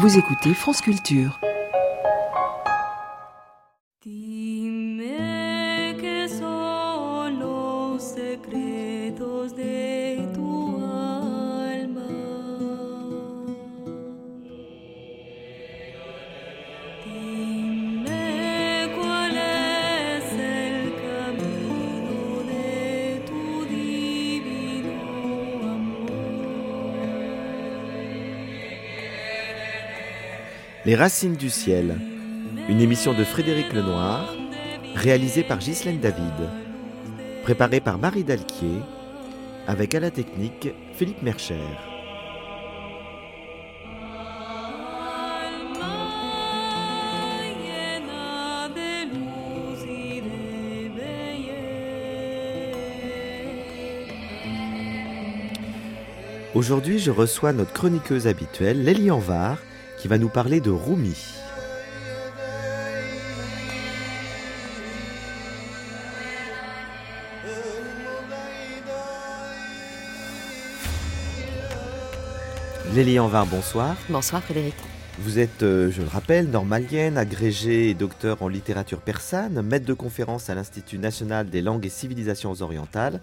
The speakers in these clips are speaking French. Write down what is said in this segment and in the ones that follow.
Vous écoutez France Culture. Les Racines du Ciel, une émission de Frédéric Lenoir, réalisée par Ghislaine David, préparée par Marie Dalquier, avec à la technique Philippe Mercher. Aujourd'hui, je reçois notre chroniqueuse habituelle, Lélie Anvar, qui va nous parler de Rumi. Lélie Anvar, bonsoir. Bonsoir Frédéric. Vous êtes, euh, je le rappelle, normalienne, agrégée et docteur en littérature persane, maître de conférence à l'Institut national des langues et civilisations orientales,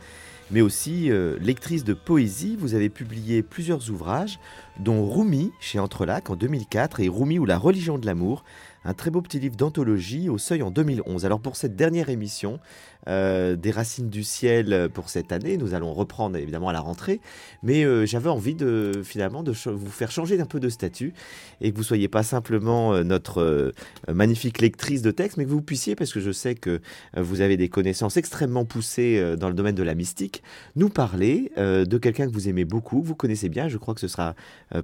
mais aussi euh, lectrice de poésie. Vous avez publié plusieurs ouvrages, dont Rumi chez Entrelac en 2004 et Rumi ou la religion de l'amour, un très beau petit livre d'anthologie au seuil en 2011. Alors pour cette dernière émission, euh, des racines du ciel pour cette année. Nous allons reprendre évidemment à la rentrée, mais euh, j'avais envie de finalement de vous faire changer d'un peu de statut et que vous soyez pas simplement euh, notre magnifique lectrice de texte, mais que vous puissiez, parce que je sais que vous avez des connaissances extrêmement poussées dans le domaine de la mystique, nous parler de quelqu'un que vous aimez beaucoup, vous connaissez bien. Je crois que ce sera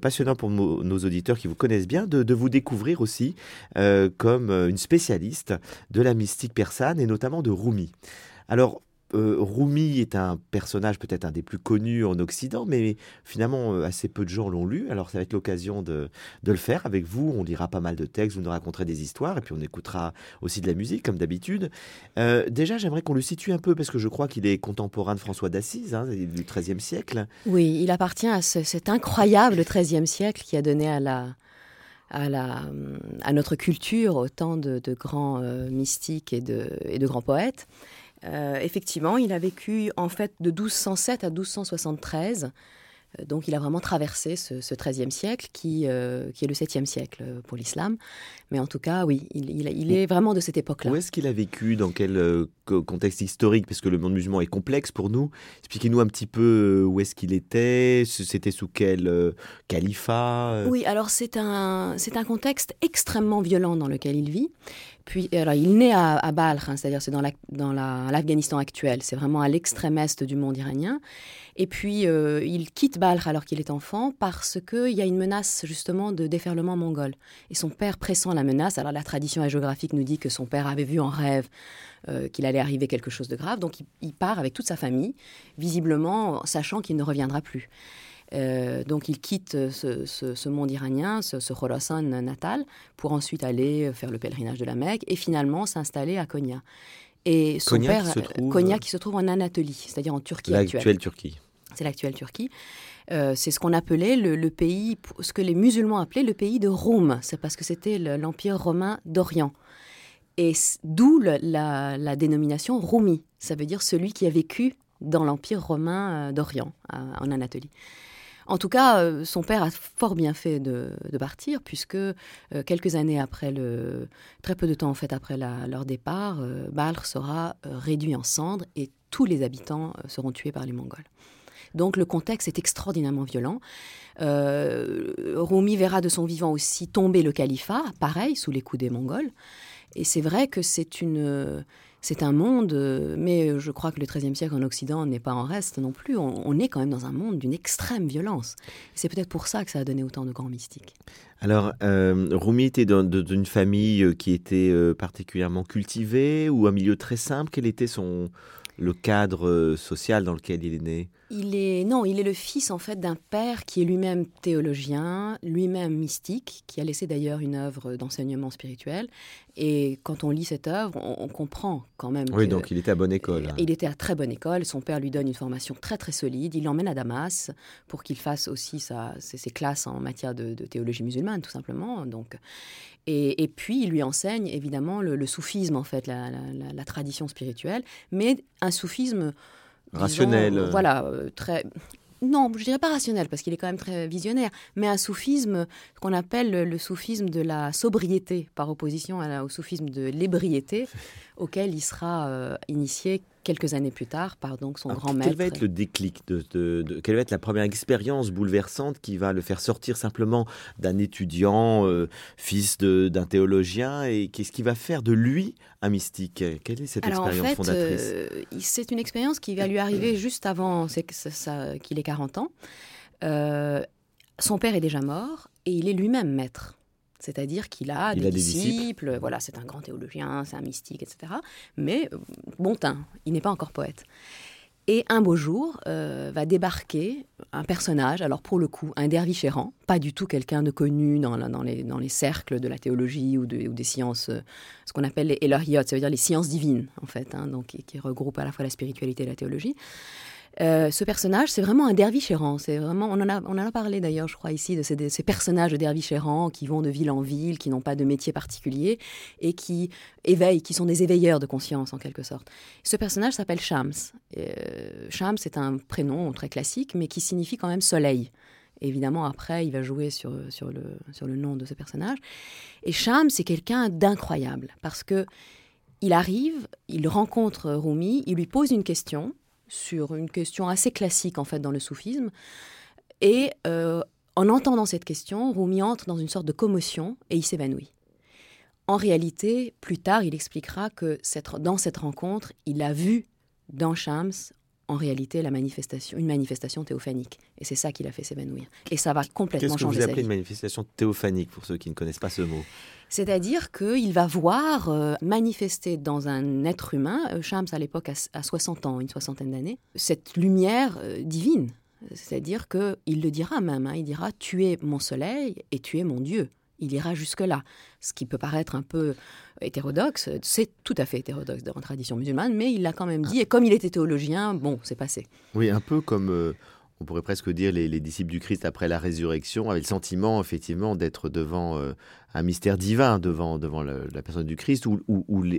passionnant pour nos, auditeurs qui vous connaissent bien de vous découvrir aussi comme une spécialiste de la mystique persane et notamment de Rumi. Alors, euh, Rumi est un personnage peut-être un des plus connus en Occident, mais finalement euh, assez peu de gens l'ont lu. Alors ça va être l'occasion de, le faire avec vous. On lira pas mal de textes, vous nous raconterez des histoires, et puis on écoutera aussi de la musique comme d'habitude. Euh, déjà, j'aimerais qu'on le situe un peu parce que je crois qu'il est contemporain de François d'Assise hein, du XIIIe siècle. Oui, il appartient à cet incroyable XIIIe siècle qui a donné à la à, notre culture autant de, grands mystiques et de, et de grands poètes. Euh, effectivement, il a vécu en fait de 1207 à 1273. Euh, donc il a vraiment traversé ce, XIIIe siècle qui, euh, qui est le 7e siècle pour l'islam. Mais en tout cas, oui, il, est vraiment de cette époque-là. Où est-ce qu'il a vécu Dans quel contexte historique? Parce que le monde musulman est complexe pour nous. Expliquez-nous un petit peu où est-ce qu'il était C'était sous quel califat Oui, alors c'est un, c'est un contexte extrêmement violent dans lequel il vit. Puis, alors, il naît à, à Balkh, hein, c'est-à-dire c'est dans l'Afghanistan la, actuel, c'est vraiment à l'extrême est du monde iranien. Et puis, euh, il quitte Balkh alors qu'il est enfant parce qu'il y a une menace justement de déferlement mongol. Et son père pressent la menace. Alors, la tradition géographique nous dit que son père avait vu en rêve euh, qu'il allait arriver quelque chose de grave. Donc, il part avec toute sa famille, visiblement sachant qu'il ne reviendra plus. Euh, donc il quitte ce, monde iranien, ce, ce Khorasan natal, pour ensuite aller faire le pèlerinage de la Mecque et finalement s'installer à Konya. Et son père, qui se trouve... Konya qui se trouve en Anatolie, c'est-à-dire en Turquie actuelle. Turquie. C'est l'actuelle Turquie. Euh, c'est ce qu'on appelait le, pays, ce que les musulmans appelaient le pays de Rome. C'est parce que c'était l'empire romain d'Orient. Et d'où la, la, dénomination Rumi. Ça veut dire celui qui a vécu dans l'empire romain euh, d'Orient, en Anatolie. En tout cas, euh, son père a fort bien fait de, partir, puisque euh, quelques années après le, très peu de temps en fait après leur départ, euh, Balkh sera réduit en cendres et tous les habitants seront tués par les Mongols. Donc le contexte est extraordinairement violent. Rumi verra de son vivant aussi tomber le califat, pareil, sous les coups des Mongols. Et c'est vrai que c'est une c'est un monde, euh, mais je crois que le XIIIe siècle en Occident n'est pas en reste non plus. On, est quand même dans un monde d'une extrême violence. C'est peut-être pour ça que ça a donné autant de grands mystiques. Alors, euh, Rumi était d'une famille euh, qui était particulièrement cultivée ou un milieu très simple? Quel était son, le cadre social dans lequel il est né? Il est non, il est le fils en fait d'un père qui est lui-même théologien, lui-même mystique, qui a laissé d'ailleurs une œuvre d'enseignement spirituel. Et quand on lit cette œuvre, on, comprend quand même. Oui, donc il était à bonne école. Il était à très bonne école. Son père lui donne une formation très très solide. Il l'emmène à Damas pour qu'il fasse aussi sa, ses, classes en matière de, théologie musulmane, tout simplement. Donc, et, puis il lui enseigne évidemment le, soufisme en fait, la, la tradition spirituelle, mais un soufisme rationnel. Euh, voilà, euh, très. Non, je dirais pas rationnel parce qu'il est quand même très visionnaire, mais un soufisme qu'on appelle le, soufisme de la sobriété par opposition au soufisme de l'ébriété auquel il sera euh, initié quelques années plus tard par donc son grand maître. Quel va être le déclic de, Quelle va être la première expérience bouleversante qui va le faire sortir simplement d'un étudiant, euh, fils d'un théologien, et qu'est-ce qui va faire de lui un mystique? Quelle est cette expérience fondatrice? euh, C'est une expérience qui va lui arriver juste avant qu'il ait 40 ans. son père est déjà mort et il est lui-même maître. C'est-à-dire qu'il a, des, disciples, voilà, c'est un grand théologien, c'est un mystique, etc. Mais euh, bon teint, il n'est pas encore poète. Et un beau jour, euh, va débarquer un personnage, alors pour le coup, un derviche errant, pas du tout quelqu'un de connu dans, dans, les, dans, les, cercles de la théologie ou, ou des sciences, euh, ce qu'on appelle les Elohiyot, ça veut dire les sciences divines, en fait, hein, donc, qui, qui regroupent à la fois la spiritualité et la théologie. Euh, ce personnage, c'est vraiment un derviche errant. C'est vraiment, on en a, on en a parlé d'ailleurs, je crois ici, de ces, personnages de derviches qui vont de ville en ville, qui n'ont pas de métier particulier et qui éveillent, qui sont des éveilleurs de conscience en quelque sorte. Ce personnage s'appelle Shams. Euh, Shams est un prénom très classique, mais qui signifie quand même soleil. évidemment, après, il va jouer sur, sur, le, sur le nom de ce personnage. Et Shams, c'est quelqu'un d'incroyable parce que il arrive, il rencontre Rumi, il lui pose une question sur une question assez classique en fait dans le soufisme. Et euh, en entendant cette question, Rumi entre dans une sorte de commotion et il s'évanouit. En réalité, plus tard, il expliquera que dans cette rencontre, il a vu dans Shams en réalité la manifestation, une manifestation théophanique. Et c'est ça qui l'a fait s'évanouir. Et ça va complètement changer Qu'est-ce que vous appelez une manifestation théophanique pour ceux qui ne connaissent pas ce mot? C'est-à-dire qu'il va voir euh, manifester dans un être humain, euh, Shams à l'époque a, 60 ans, une soixantaine d'années, cette lumière euh, divine. C'est-à-dire qu'il le dira même, hein, il dira Tu es mon soleil et tu es mon Dieu. Il ira jusque-là. Ce qui peut paraître un peu hétérodoxe, c'est tout à fait hétérodoxe dans la tradition musulmane, mais il l'a quand même dit. Et comme il était théologien, bon, c'est passé. Oui, un peu comme on pourrait presque dire les, disciples du Christ après la résurrection avaient le sentiment effectivement d'être devant un mystère divin, devant, devant la personne du Christ, ou,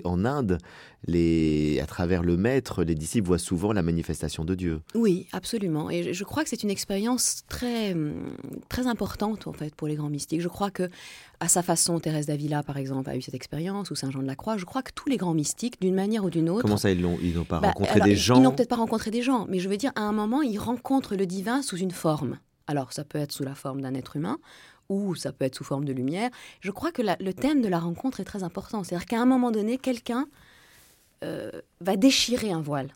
en Inde, les, à travers le Maître, les disciples voient souvent la manifestation de Dieu. Oui, absolument. Et je crois que c'est une expérience très, très importante en fait pour les grands mystiques. Je crois que à sa façon, Thérèse d'Avila, par exemple, a eu cette expérience, ou Saint Jean de la Croix. Je crois que tous les grands mystiques, d'une manière ou d'une autre. Comment ça, ils n'ont pas bah, rencontré des gens Ils n'ont peut-être pas rencontré des gens, mais je veux dire, à un moment, ils rencontrent le divin sous une forme. Alors, ça peut être sous la forme d'un être humain, ou ça peut être sous forme de lumière. Je crois que le thème de la rencontre est très important. C'est-à-dire qu'à un moment donné, quelqu'un euh, va déchirer un voile.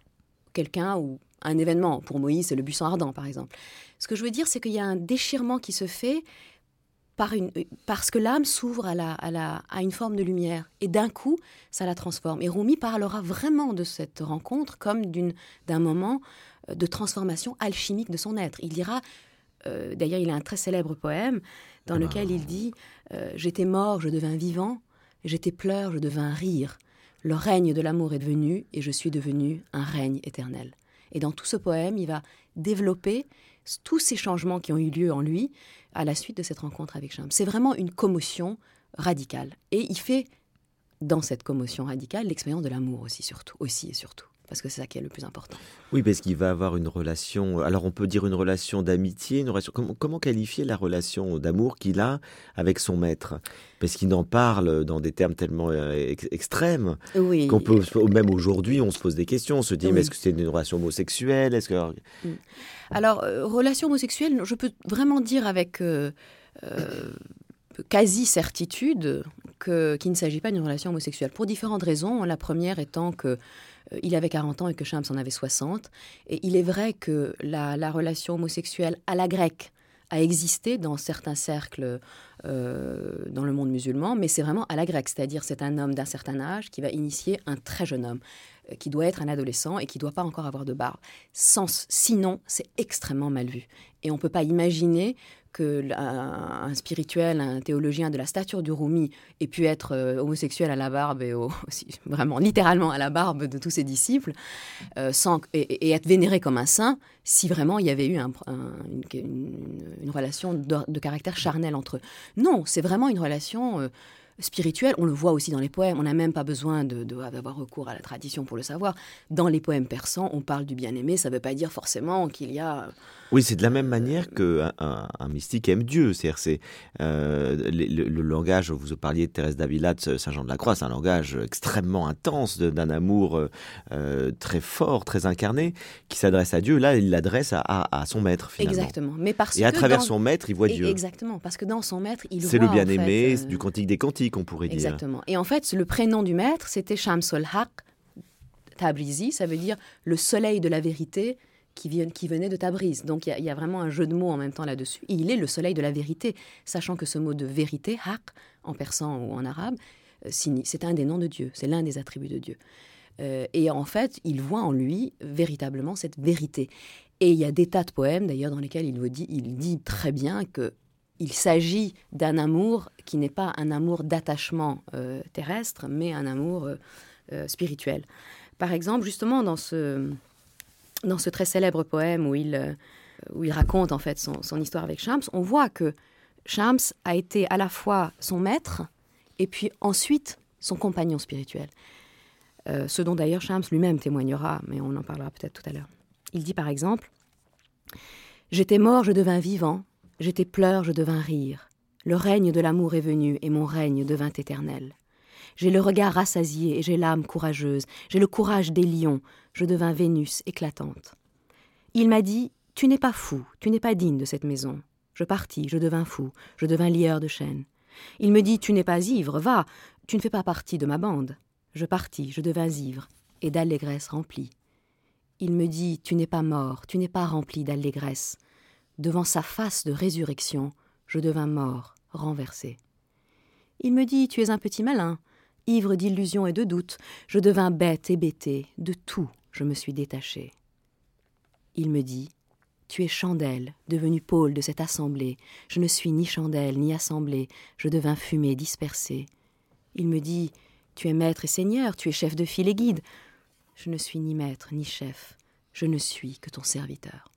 Quelqu'un ou un événement. Pour Moïse, c'est le buisson ardent, par exemple. Ce que je veux dire, c'est qu'il y a un déchirement qui se fait parce que l'âme s'ouvre à, une forme de lumière. Et d'un coup, ça la transforme. Et Rumi parlera vraiment de cette rencontre comme d'un moment euh, de transformation alchimique de son être. Il dira, euh, d'ailleurs, il a un très célèbre poème dans ah lequel il dit euh, J'étais mort, je devins vivant, j'étais pleur, je devins rire. Le règne de l'amour est devenu, et je suis devenu un règne éternel. Et dans tout ce poème, il va développer tous ces changements qui ont eu lieu en lui à la suite de cette rencontre avec Shams. C'est vraiment une commotion radicale. Et il fait, dans cette commotion radicale, l'expérience de l'amour aussi, surtout, aussi et surtout parce que c'est ça qui est le plus important. Oui, parce qu'il va avoir une relation, alors on peut dire une relation d'amitié, une relation, comment, qualifier la relation d'amour qu'il a avec son maître? Parce qu'il en parle dans des termes tellement euh, extrêmes oui. qu'on peut, même aujourd'hui, on se pose des questions, on se dit, mais est-ce que c'est une relation homosexuelle? Est-ce que... Mm. Alors, euh, relation homosexuelle, je peux vraiment dire avec... Euh, quasi-certitude qu'il ne s'agit pas d'une relation homosexuelle, pour différentes raisons. La première étant que il avait 40 ans et que Shams en avait 60. Et il est vrai que la, relation homosexuelle à la grecque a existé dans certains cercles euh, dans le monde musulman, mais c'est vraiment à la grecque, c'est-à-dire c'est un homme d'un certain âge qui va initier un très jeune homme. qui doit être un adolescent et qui ne doit pas encore avoir de barbe. Sinon, c'est extrêmement mal vu. Et on ne peut pas imaginer que un, spirituel, un théologien de la stature du Rumi ait pu être euh, homosexuel à la barbe et aussi, vraiment littéralement à la barbe de tous ses disciples, euh, sans, et, être vénéré comme un saint, si vraiment il y avait eu une, relation de, caractère charnel entre eux. Non, c'est vraiment une relation euh, spirituelle. On le voit aussi dans les poèmes. On n'a même pas besoin d'avoir recours à la tradition pour le savoir. Dans les poèmes persans, on parle du bien-aimé. Ça ne veut pas dire forcément qu'il y a oui, c'est de la même manière qu'un un, mystique aime Dieu. C'est-à-dire, c'est euh, le, langage, vous parliez de Thérèse d'Avila, de Saint Jean de la Croix, c'est un langage extrêmement intense, d'un amour euh, euh, très fort, très incarné, qui s'adresse à Dieu. Là, il l'adresse à, son maître, finalement. Exactement. Mais parce Et à travers son maître, il voit Dieu. Exactement, parce que dans son maître, il voit. C'est le bien-aimé, du cantique des cantiques, on pourrait dire. Exactement. Et en fait, le prénom du maître, c'était Shamsul Haq Tabrizi, ça veut dire le soleil de la vérité qui, qui venait de Tabriz. Donc il y, a vraiment un jeu de mots en même temps là-dessus. il est le soleil de la vérité, sachant que ce mot de vérité, haq, en persan ou en arabe, euh, c'est un des noms de Dieu, c'est l'un des attributs de Dieu. Euh, et en fait, il voit en lui véritablement cette vérité. Et il y a des tas de poèmes d'ailleurs dans lesquels il, dit, il dit très bien que il s'agit d'un amour qui n'est pas un amour d'attachement euh, terrestre, mais un amour spirituel. Par exemple, justement dans ce, dans ce très célèbre poème où il, euh, où il raconte en fait son, histoire avec Shams, on voit que Shams a été à la fois son maître et puis ensuite son compagnon spirituel. Euh, ce dont d'ailleurs Shams lui-même témoignera, mais on en parlera peut-être tout à l'heure. Il dit par exemple J'étais mort, je devins vivant, j'étais pleur, je devins rire. Le règne de l'amour est venu et mon règne devint éternel. J'ai le regard rassasié et j'ai l'âme courageuse, j'ai le courage des lions, je devins Vénus éclatante. Il m'a dit Tu n'es pas fou, tu n'es pas digne de cette maison. Je partis, je devins fou, je devins lieur de chêne. Il me dit Tu n'es pas ivre, va, tu ne fais pas partie de ma bande. Je partis, je devins ivre, et d'allégresse rempli. Il me dit Tu n'es pas mort, tu n'es pas rempli d'allégresse. Devant sa face de résurrection, je devins mort, renversé. Il me dit Tu es un petit malin, ivre d'illusions et de doutes, je devins bête et bêtée, de tout je me suis détaché. Il me dit Tu es chandelle, devenue pôle de cette assemblée. Je ne suis ni chandelle, ni assemblée. Je devins fumée dispersée. Il me dit Tu es maître et seigneur, tu es chef de file et guide. Je ne suis ni maître, ni chef. Je ne suis que ton serviteur.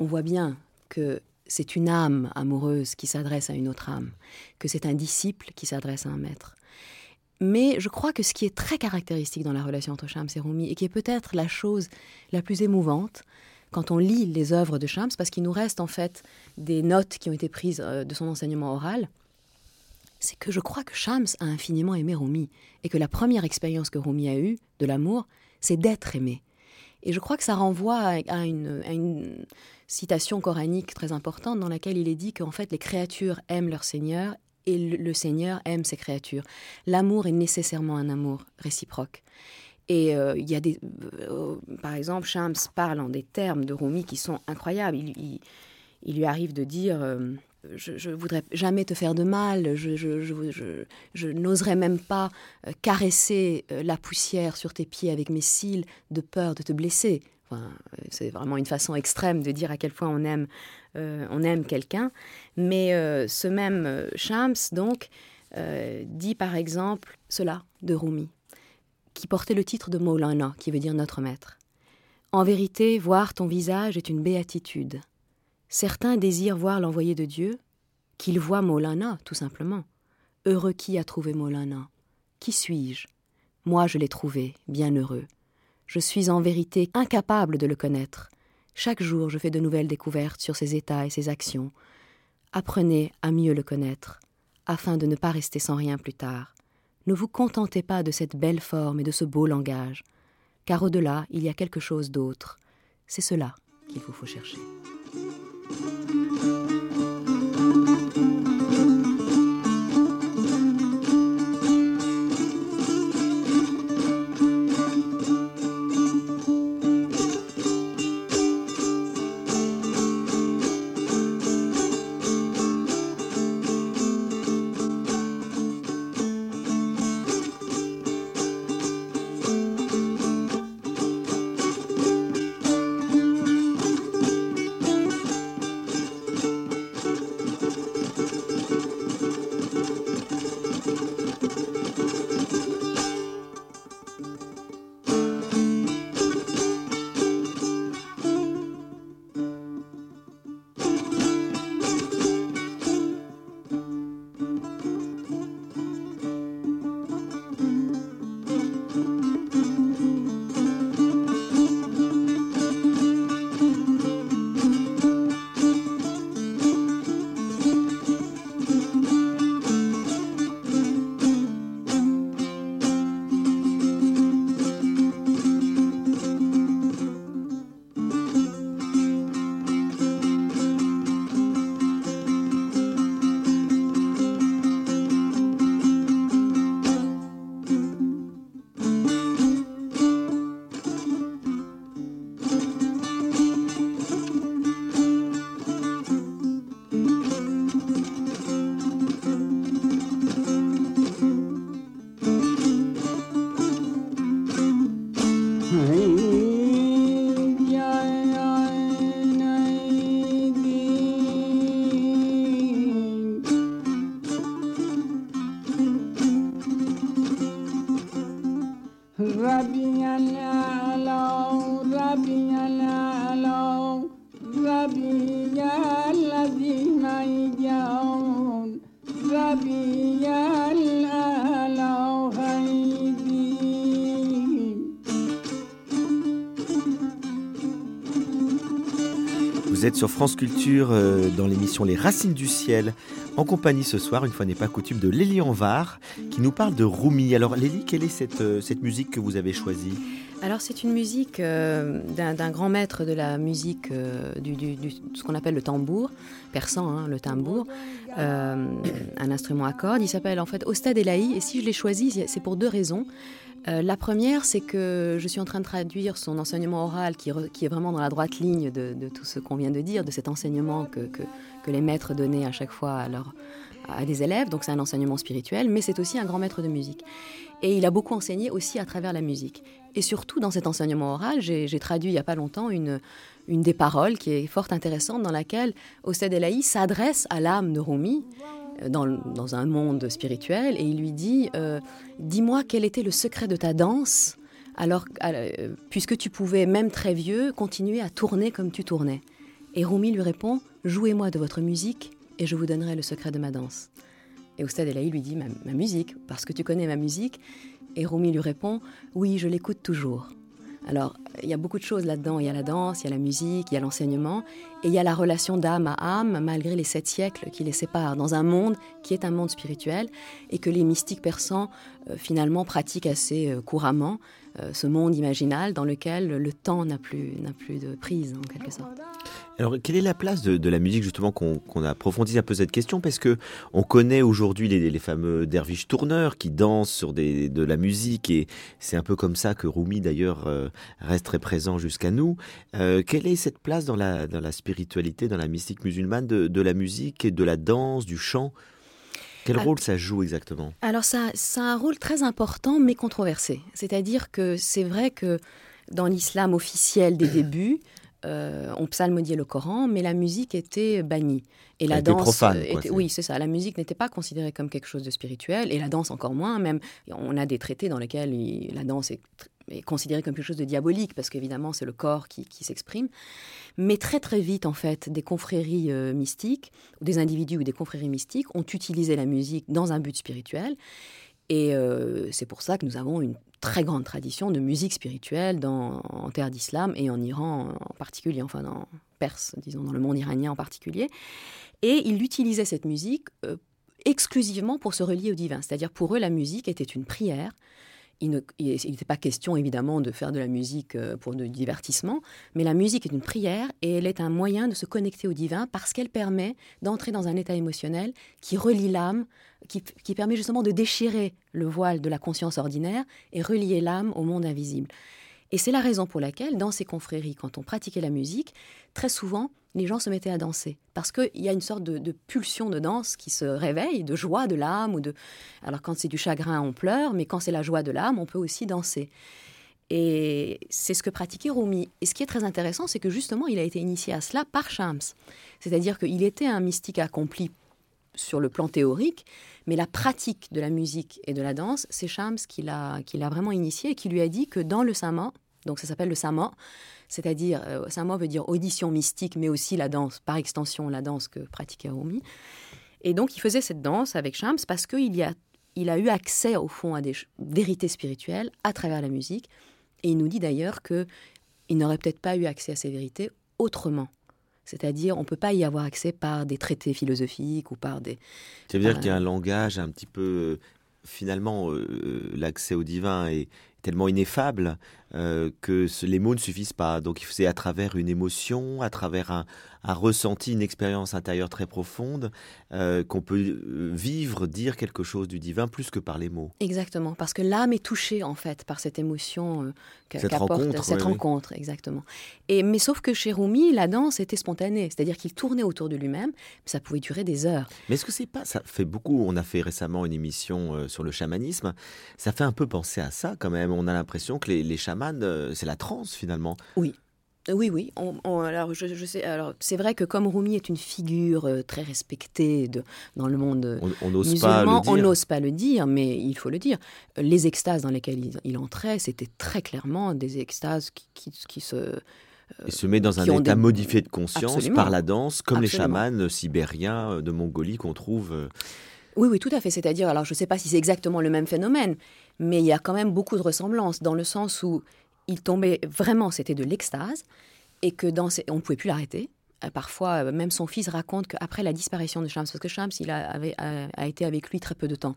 On voit bien que c'est une âme amoureuse qui s'adresse à une autre âme, que c'est un disciple qui s'adresse à un maître. Mais je crois que ce qui est très caractéristique dans la relation entre Shams et Rumi, et qui est peut-être la chose la plus émouvante, quand on lit les œuvres de Shams, parce qu'il nous reste en fait des notes qui ont été prises euh, de son enseignement oral, c'est que je crois que Shams a infiniment aimé Rumi, et que la première expérience que Rumi a eue de l'amour, c'est d'être aimé. Et je crois que ça renvoie à une, citation coranique très importante dans laquelle il est dit qu'en fait les créatures aiment leur Seigneur et le Seigneur aime ses créatures. L'amour est nécessairement un amour réciproque. Et euh, il y a des, euh, par exemple, Shams parle en des termes de Rumi qui sont incroyables. Il, lui arrive de dire euh, je, ne voudrais jamais te faire de mal, je, n'oserais même pas caresser la poussière sur tes pieds avec mes cils de peur de te blesser. c'est vraiment une façon extrême de dire à quel point on aime euh, aime quelqu'un. Mais euh, ce même euh, Shams, donc, dit par exemple cela de Rumi, qui portait le titre de Maulana, qui veut dire notre maître. En vérité, voir ton visage est une béatitude. Certains désirent voir l'envoyé de Dieu, qu'il voit Maulana, tout simplement. Heureux qui a trouvé Maulana Qui suis-je? Moi, je l'ai trouvé, bien heureux. Je suis en vérité incapable de le connaître. Chaque jour, je fais de nouvelles découvertes sur ses états et ses actions. Apprenez à mieux le connaître, afin de ne pas rester sans rien plus tard. Ne vous contentez pas de cette belle forme et de ce beau langage, car au-delà, il y a quelque chose d'autre. C'est cela qu'il vous faut chercher. うん。Êtes sur France Culture euh, dans l'émission Les Racines du Ciel, en compagnie ce soir, une fois n'est pas coutume, de Lélie Anvar, qui nous parle de Rumi. Alors Lélie, quelle est cette, euh, musique que vous avez choisie? Alors c'est une musique euh, d'un grand maître de la musique, du, ce qu'on appelle le tambour, persan, hein, le tambour, un instrument à cordes. Il s'appelle en fait Ostad Elahi, et si je l'ai choisi, c'est pour deux raisons. Euh, la première, c'est que je suis en train de traduire son enseignement oral qui, est vraiment dans la droite ligne de, tout ce qu'on vient de dire, de cet enseignement que, les maîtres donnaient à chaque fois à, des élèves. Donc c'est un enseignement spirituel, mais c'est aussi un grand maître de musique. Et il a beaucoup enseigné aussi à travers la musique. Et surtout dans cet enseignement oral, j'ai traduit il n'y a pas longtemps une, des paroles qui est fort intéressante dans laquelle Osted Elahi s'adresse à l'âme de Rumi dans, un monde spirituel et il lui dit euh, Dis-moi quel était le secret de ta danse, alors, euh, puisque tu pouvais, même très vieux, continuer à tourner comme tu tournais. Et Rumi lui répond Jouez-moi de votre musique et je vous donnerai le secret de ma danse. Et Oustad Elahi lui dit ma, ma musique, parce que tu connais ma musique. Et Rumi lui répond Oui, je l'écoute toujours. Alors, il y a beaucoup de choses là-dedans. Il y a la danse, il y a la musique, il y a l'enseignement, et il y a la relation d'âme à âme, malgré les sept siècles qui les séparent, dans un monde qui est un monde spirituel, et que les mystiques persans, euh, finalement, pratiquent assez euh, couramment, ce monde imaginal dans lequel le temps n'a plus, plus de prise, en quelque sorte. Alors, quelle est la place de, la musique, justement, qu'on approfondisse un peu cette question? Parce que on connaît aujourd'hui les, fameux derviches tourneurs qui dansent sur des, de la musique, et c'est un peu comme ça que Rumi, d'ailleurs, euh, reste très présent jusqu'à nous. Euh, quelle est cette place dans la, dans la spiritualité, dans la mystique musulmane de la musique et de la danse, du chant? Quel rôle ça joue exactement? Alors ça, ça a un rôle très important mais controversé. C'est-à-dire que c'est vrai que dans l'islam officiel des débuts, euh, on psalmodiait le Coran, mais la musique était bannie. Et la danse profane, oui, c'est ça. La musique n'était pas considérée comme quelque chose de spirituel, et la danse encore moins. Même, on a des traités dans lesquels la danse est, considérée comme quelque chose de diabolique, parce qu'évidemment, c'est le corps qui, s'exprime. Mais très très vite, en fait, des confréries euh, mystiques, ou des individus ou des confréries mystiques ont utilisé la musique dans un but spirituel. Et euh, c'est pour ça que nous avons une très grande tradition de musique spirituelle en terre d'islam et en Iran en particulier, enfin en Perse, disons, dans le monde iranien en particulier. Et ils utilisaient cette musique euh, exclusivement pour se relier au divin. C'est-à-dire pour eux, la musique était une prière. Il n'était pas question évidemment de faire de la musique euh, pour du divertissement, mais la musique est une prière et elle est un moyen de se connecter au divin parce qu'elle permet d'entrer dans un état émotionnel qui relie l'âme qui, permet justement de déchirer le voile de la conscience ordinaire et relier l'âme au monde invisible. Et c'est la raison pour laquelle, dans ces confréries, quand on pratiquait la musique, très souvent, les gens se mettaient à danser. Parce qu'il y a une sorte de, pulsion de danse qui se réveille, de joie de l'âme. ou de. Alors, quand c'est du chagrin, on pleure, mais quand c'est la joie de l'âme, on peut aussi danser. Et c'est ce que pratiquait Rumi. Et ce qui est très intéressant, c'est que justement, il a été initié à cela par Shams. C'est-à-dire qu'il était un mystique accompli sur le plan théorique, mais la pratique de la musique et de la danse, c'est Shams qui l'a, vraiment initié et qui lui a dit que dans le sama, donc ça s'appelle le sama, c'est-à-dire, euh, sama veut dire audition mystique, mais aussi la danse, par extension la danse que pratiquait Rumi. Et donc il faisait cette danse avec Shams parce qu'il a, il a eu accès au fond à des vérités spirituelles à travers la musique. Et il nous dit d'ailleurs que il n'aurait peut-être pas eu accès à ces vérités autrement. C'est-à-dire, on ne peut pas y avoir accès par des traités philosophiques ou par des... Ça veut dire qu'il y a un langage un petit peu... Euh, finalement, euh, l'accès au divin est tellement ineffable euh, que les mots ne suffisent pas. Donc c'est à travers une émotion, à travers un, ressenti, une expérience intérieure très profonde, euh, qu'on peut euh, vivre, dire quelque chose du divin plus que par les mots. Exactement, parce que l'âme est touchée en fait par cette émotion cette rencontre, cette rencontre, exactement. Et mais sauf que chez Rumi, la danse était spontanée, c'est-à-dire qu'il tournait autour de lui-même, ça pouvait durer des heures. Mais est-ce que c'est pas ça fait beaucoup On a fait récemment une émission sur le chamanisme, ça fait un peu penser à ça quand même. On a l'impression que les, les chamans euh, c'est la transe finalement. Oui. Oui, oui. alors, je, sais. Alors, c'est vrai que comme Rumi est une figure euh, très respectée de, dans le monde on, n'ose pas le dire. on n'ose pas le dire, mais il faut le dire. Les extases dans lesquelles il, entrait, c'était très clairement des extases qui, qui, se et se met dans un état modifié de conscience par la danse, comme les chamans sibériens de Mongolie qu'on trouve. Oui, oui, tout à fait. C'est-à-dire, alors je ne sais pas si c'est exactement le même phénomène, mais il y a quand même beaucoup de ressemblances dans le sens où il tombait vraiment, c'était de l'extase, et que dans on ne pouvait plus l'arrêter. euh, parfois, euh, même son fils raconte qu'après la disparition de Shams, parce que Shams, il a, avait, a, été avec lui très peu de temps,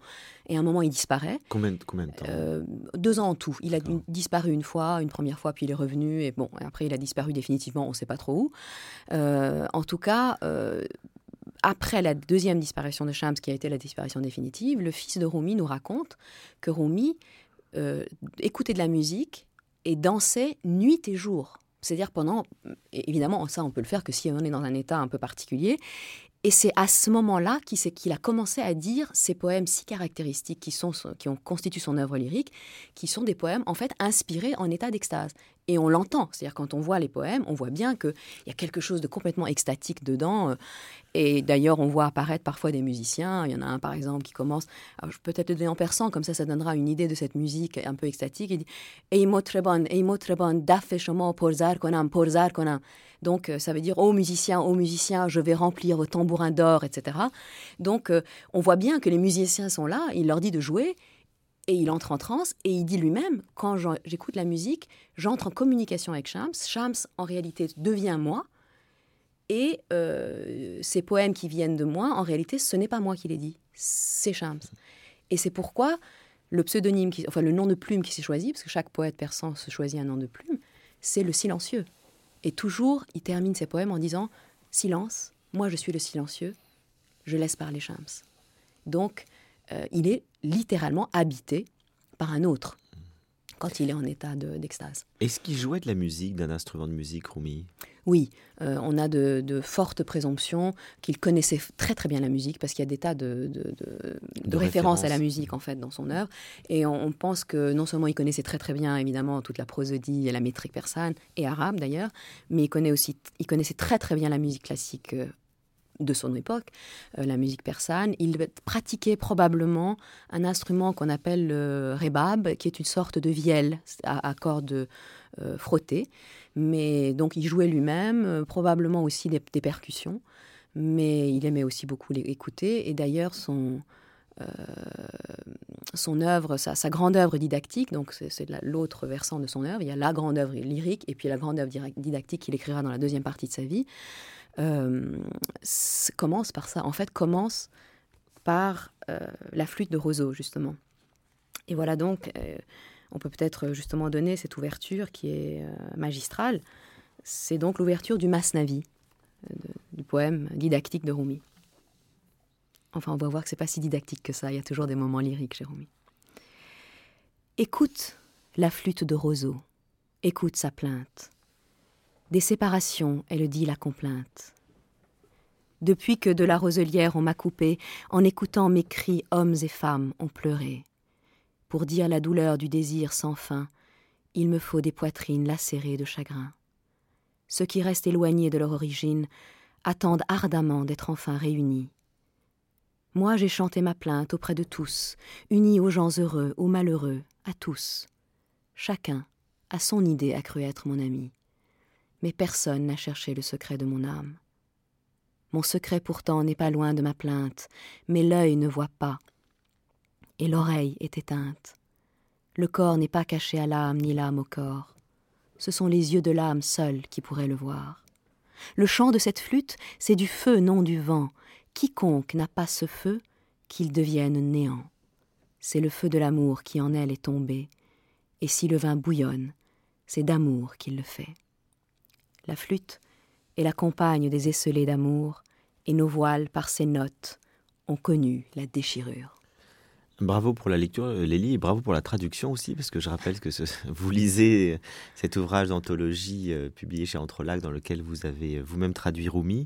et à un moment, il disparaît. Combien, combien de temps? Euh, Deux ans en tout. Il a disparu une fois, une première fois, puis il est revenu, et bon, après, il a disparu définitivement, on ne sait pas trop où. en tout cas, après la deuxième disparition de Shams, qui a été la disparition définitive, le fils de Rumi nous raconte que Rumi écoutait de la musique et dansait nuit et jour. C'est-à-dire pendant, évidemment, ça on peut le faire que si on est dans un état un peu particulier. Et c'est à ce moment-là qu'il a commencé à dire ces poèmes si caractéristiques qui, sont, qui ont constitué son œuvre lyrique, qui sont des poèmes en fait inspirés en état d'extase. Et on l'entend, c'est-à-dire quand on voit les poèmes, on voit bien qu'il y a quelque chose de complètement extatique dedans. Euh, et d'ailleurs, on voit apparaître parfois des musiciens. Il y en a un, par exemple, qui commence, je peux peut-être le donner en persan, comme ça, ça donnera une idée de cette musique un peu extatique. Il dit donc, euh, ça veut dire, oh musiciens, oh musiciens, je vais remplir vos tambourins d'or, etc. Donc, euh, on voit bien que les musiciens sont là, il leur dit de jouer, et il entre en transe et il dit lui-même, quand j'écoute la musique, j'entre en communication avec Shams. Shams, en réalité, devient moi. Et euh, ces poèmes qui viennent de moi, en réalité, ce n'est pas moi qui les dis, c'est Shams. Et c'est pourquoi le pseudonyme, qui, enfin le nom de plume qui s'est choisi, parce que chaque poète persan se choisit un nom de plume, c'est le silencieux. Et toujours, il termine ses poèmes en disant Silence, moi je suis le silencieux, je laisse parler Shams. Donc, euh, il est littéralement habité par un autre quand il est en état d'extase. Est-ce qu'il jouait de la musique, d'un instrument de musique, Rumi? Oui, euh, on a de, fortes présomptions qu'il connaissait très très bien la musique parce qu'il y a des tas de, références à la musique en fait dans son œuvre. Et on, pense que non seulement il connaissait très très bien évidemment toute la prosodie et la métrique persane et arabe d'ailleurs, mais il, connaît aussi, il connaissait très très bien la musique classique euh, de son époque, euh, la musique persane. Il pratiquait probablement un instrument qu'on appelle le rebab, qui est une sorte de vielle à, cordes euh, frottées. Mais donc il jouait lui-même, euh, probablement aussi des, percussions, mais il aimait aussi beaucoup l'écouter. Et d'ailleurs, son, œuvre, sa, grande œuvre didactique, donc c'est l'autre versant de son œuvre, il y a la grande œuvre lyrique et puis la grande œuvre didactique qu'il écrira dans la deuxième partie de sa vie. Euh, commence par ça. En fait, commence par euh, la flûte de roseau, justement. Et voilà donc, euh, on peut peut-être justement donner cette ouverture qui est magistrale. C'est donc l'ouverture du Masnavi, du poème didactique de Rumi. Enfin, on va voir que c'est pas si didactique que ça. Il y a toujours des moments lyriques chez Rumi. Écoute la flûte de roseau, écoute sa plainte. Des séparations, elle dit la complainte. Depuis que de la roselière on m'a coupé, en écoutant mes cris, hommes et femmes ont pleuré. Pour dire la douleur du désir sans fin, il me faut des poitrines lacérées de chagrin. Ceux qui restent éloignés de leur origine attendent ardemment d'être enfin réunis. Moi j'ai chanté ma plainte auprès de tous, unis aux gens heureux, aux malheureux, à tous. Chacun a son idée a cru être mon ami mais personne n'a cherché le secret de mon âme. Mon secret pourtant n'est pas loin de ma plainte, mais l'œil ne voit pas, et l'oreille est éteinte. Le corps n'est pas caché à l'âme, ni l'âme au corps. Ce sont les yeux de l'âme seuls qui pourraient le voir. Le chant de cette flûte, c'est du feu, non du vent. Quiconque n'a pas ce feu, qu'il devienne néant. C'est le feu de l'amour qui en elle est tombé, et si le vin bouillonne, c'est d'amour qu'il le fait la flûte, est la compagne des esselés d'amour, et nos voiles, par ses notes, ont connu la déchirure. Bravo pour la lecture, euh, Lélie, et bravo pour la traduction aussi, parce que je rappelle que vous lisez cet ouvrage d'anthologie euh, publié chez Entrelacs dans lequel vous avez euh, vous-même traduit Rumi.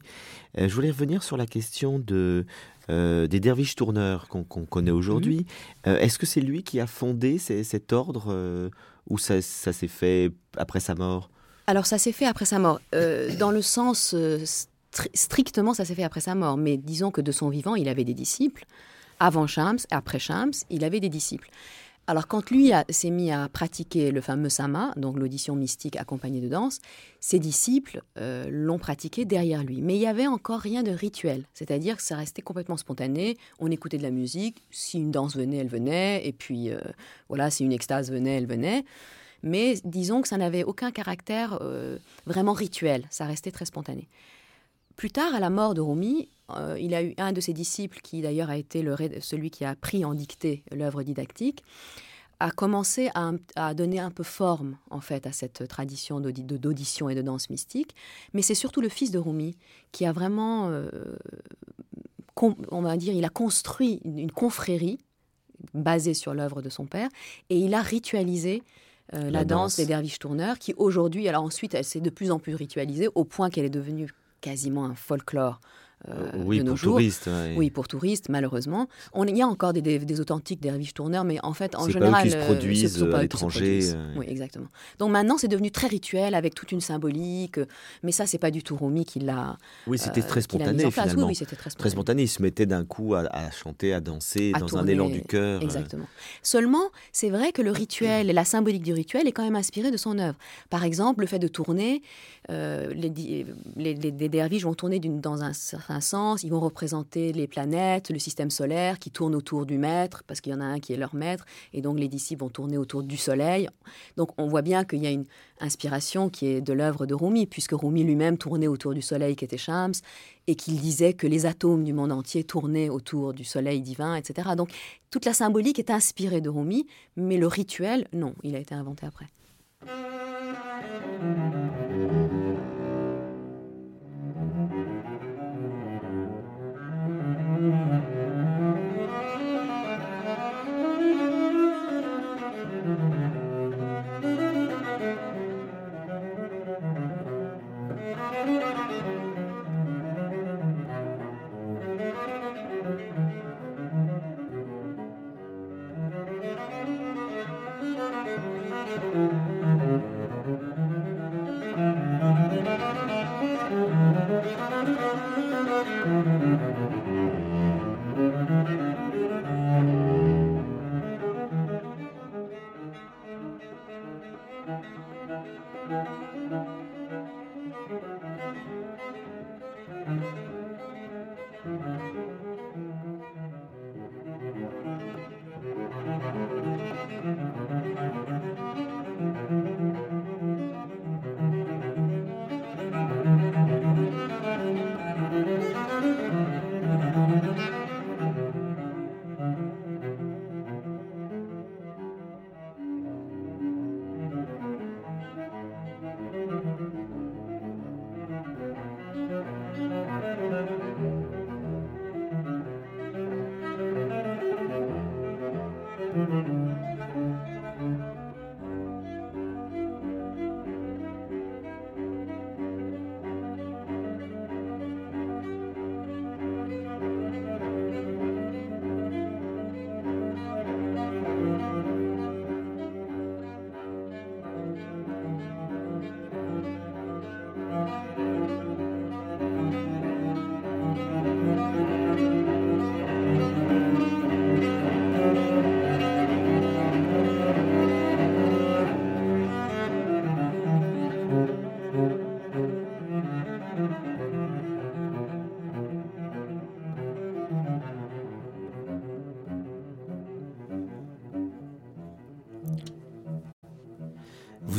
je voulais revenir sur la question de, des derviches tourneurs qu'on connaît aujourd'hui. Mhm. Est-ce que c'est lui qui a fondé cet ordre ou ça s'est fait après sa mort? Alors ça s'est fait après sa mort. Euh, dans le sens euh, strictement, ça s'est fait après sa mort. Mais disons que de son vivant, il avait des disciples. Avant Shams, après Shams, il avait des disciples. Alors quand lui s'est mis à pratiquer le fameux sama, donc l'audition mystique accompagnée de danse, ses disciples euh, l'ont pratiqué derrière lui. Mais il y avait encore rien de rituel, c'est-à-dire que ça restait complètement spontané. On écoutait de la musique, si une danse venait, elle venait, et puis voilà, si une extase venait, elle venait mais disons que ça n'avait aucun caractère euh, vraiment rituel, ça restait très spontané. plus tard, à la mort de Rumi, euh, il a eu un de ses disciples, qui d'ailleurs a été celui qui a pris en dictée l'œuvre didactique, a commencé à, donner un peu forme en fait à cette tradition d'audition et de danse mystique. Mais c'est surtout le fils de Rumi qui a vraiment, euh, on va dire, il a construit une, confrérie basée sur l'œuvre de son père et il a ritualisé euh, la, danse. des derviches tourneurs qui aujourd'hui, alors ensuite, elle s'est de plus en plus ritualisée au point qu'elle est devenue quasiment un folklore euh, oui, pour touristes. Oui, pour touristes, malheureusement. On, il y a encore des, des, authentiques derviches tourneurs, mais en fait, en général. Pas qui se euh, produisent à l'étranger. Euh. Oui, exactement. Donc maintenant, c'est devenu très rituel avec toute une symbolique. Mais ça, c'est pas du tout Rumi qui l'a. Oui, c'était très spontané finalement. Oui, c'était très spontané. Très spontané. Il se mettait d'un coup à, chanter, à danser, dans un élan du cœur. Exactement. Seulement, c'est vrai que le rituel, la symbolique du rituel est quand même inspirée de son œuvre. Par exemple, le fait de tourner, les, les, les, derviches vont tourner dans un certain sens, ils vont représenter les planètes, le système solaire qui tourne autour du maître, parce qu'il y en a un qui est leur maître, et donc les disciples vont tourner autour du soleil. Donc on voit bien qu'il y a une inspiration qui est de l'œuvre de Rumi, puisque Rumi lui-même tournait autour du soleil qui était Shams, et qu'il disait que les atomes du monde entier tournaient autour du soleil divin, etc. Donc toute la symbolique est inspirée de Rumi, mais le rituel, non, il a été inventé après.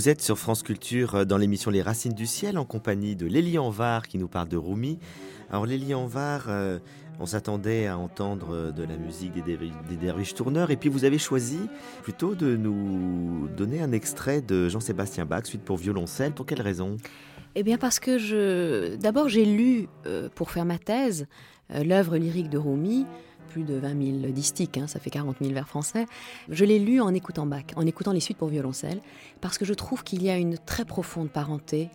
Vous êtes sur France Culture euh, dans l'émission Les Racines du Ciel en compagnie de Lélie Anvar qui nous parle de Rumi. Alors Lélie Anvar, euh, on s'attendait à entendre euh, de la musique des, derviches tourneurs et puis vous avez choisi plutôt de nous donner un extrait de Jean-Sébastien Bach, suite pour violoncelle. Pour quelle raison? Eh bien parce que je... d'abord j'ai lu pour faire ma thèse l'œuvre lyrique de Rumi plus de 20 000 distiques, hein, ça fait 40 000 vers français. Je l'ai lu en écoutant Bach, en écoutant les suites pour violoncelle, parce que je trouve qu'il y a une très profonde parenté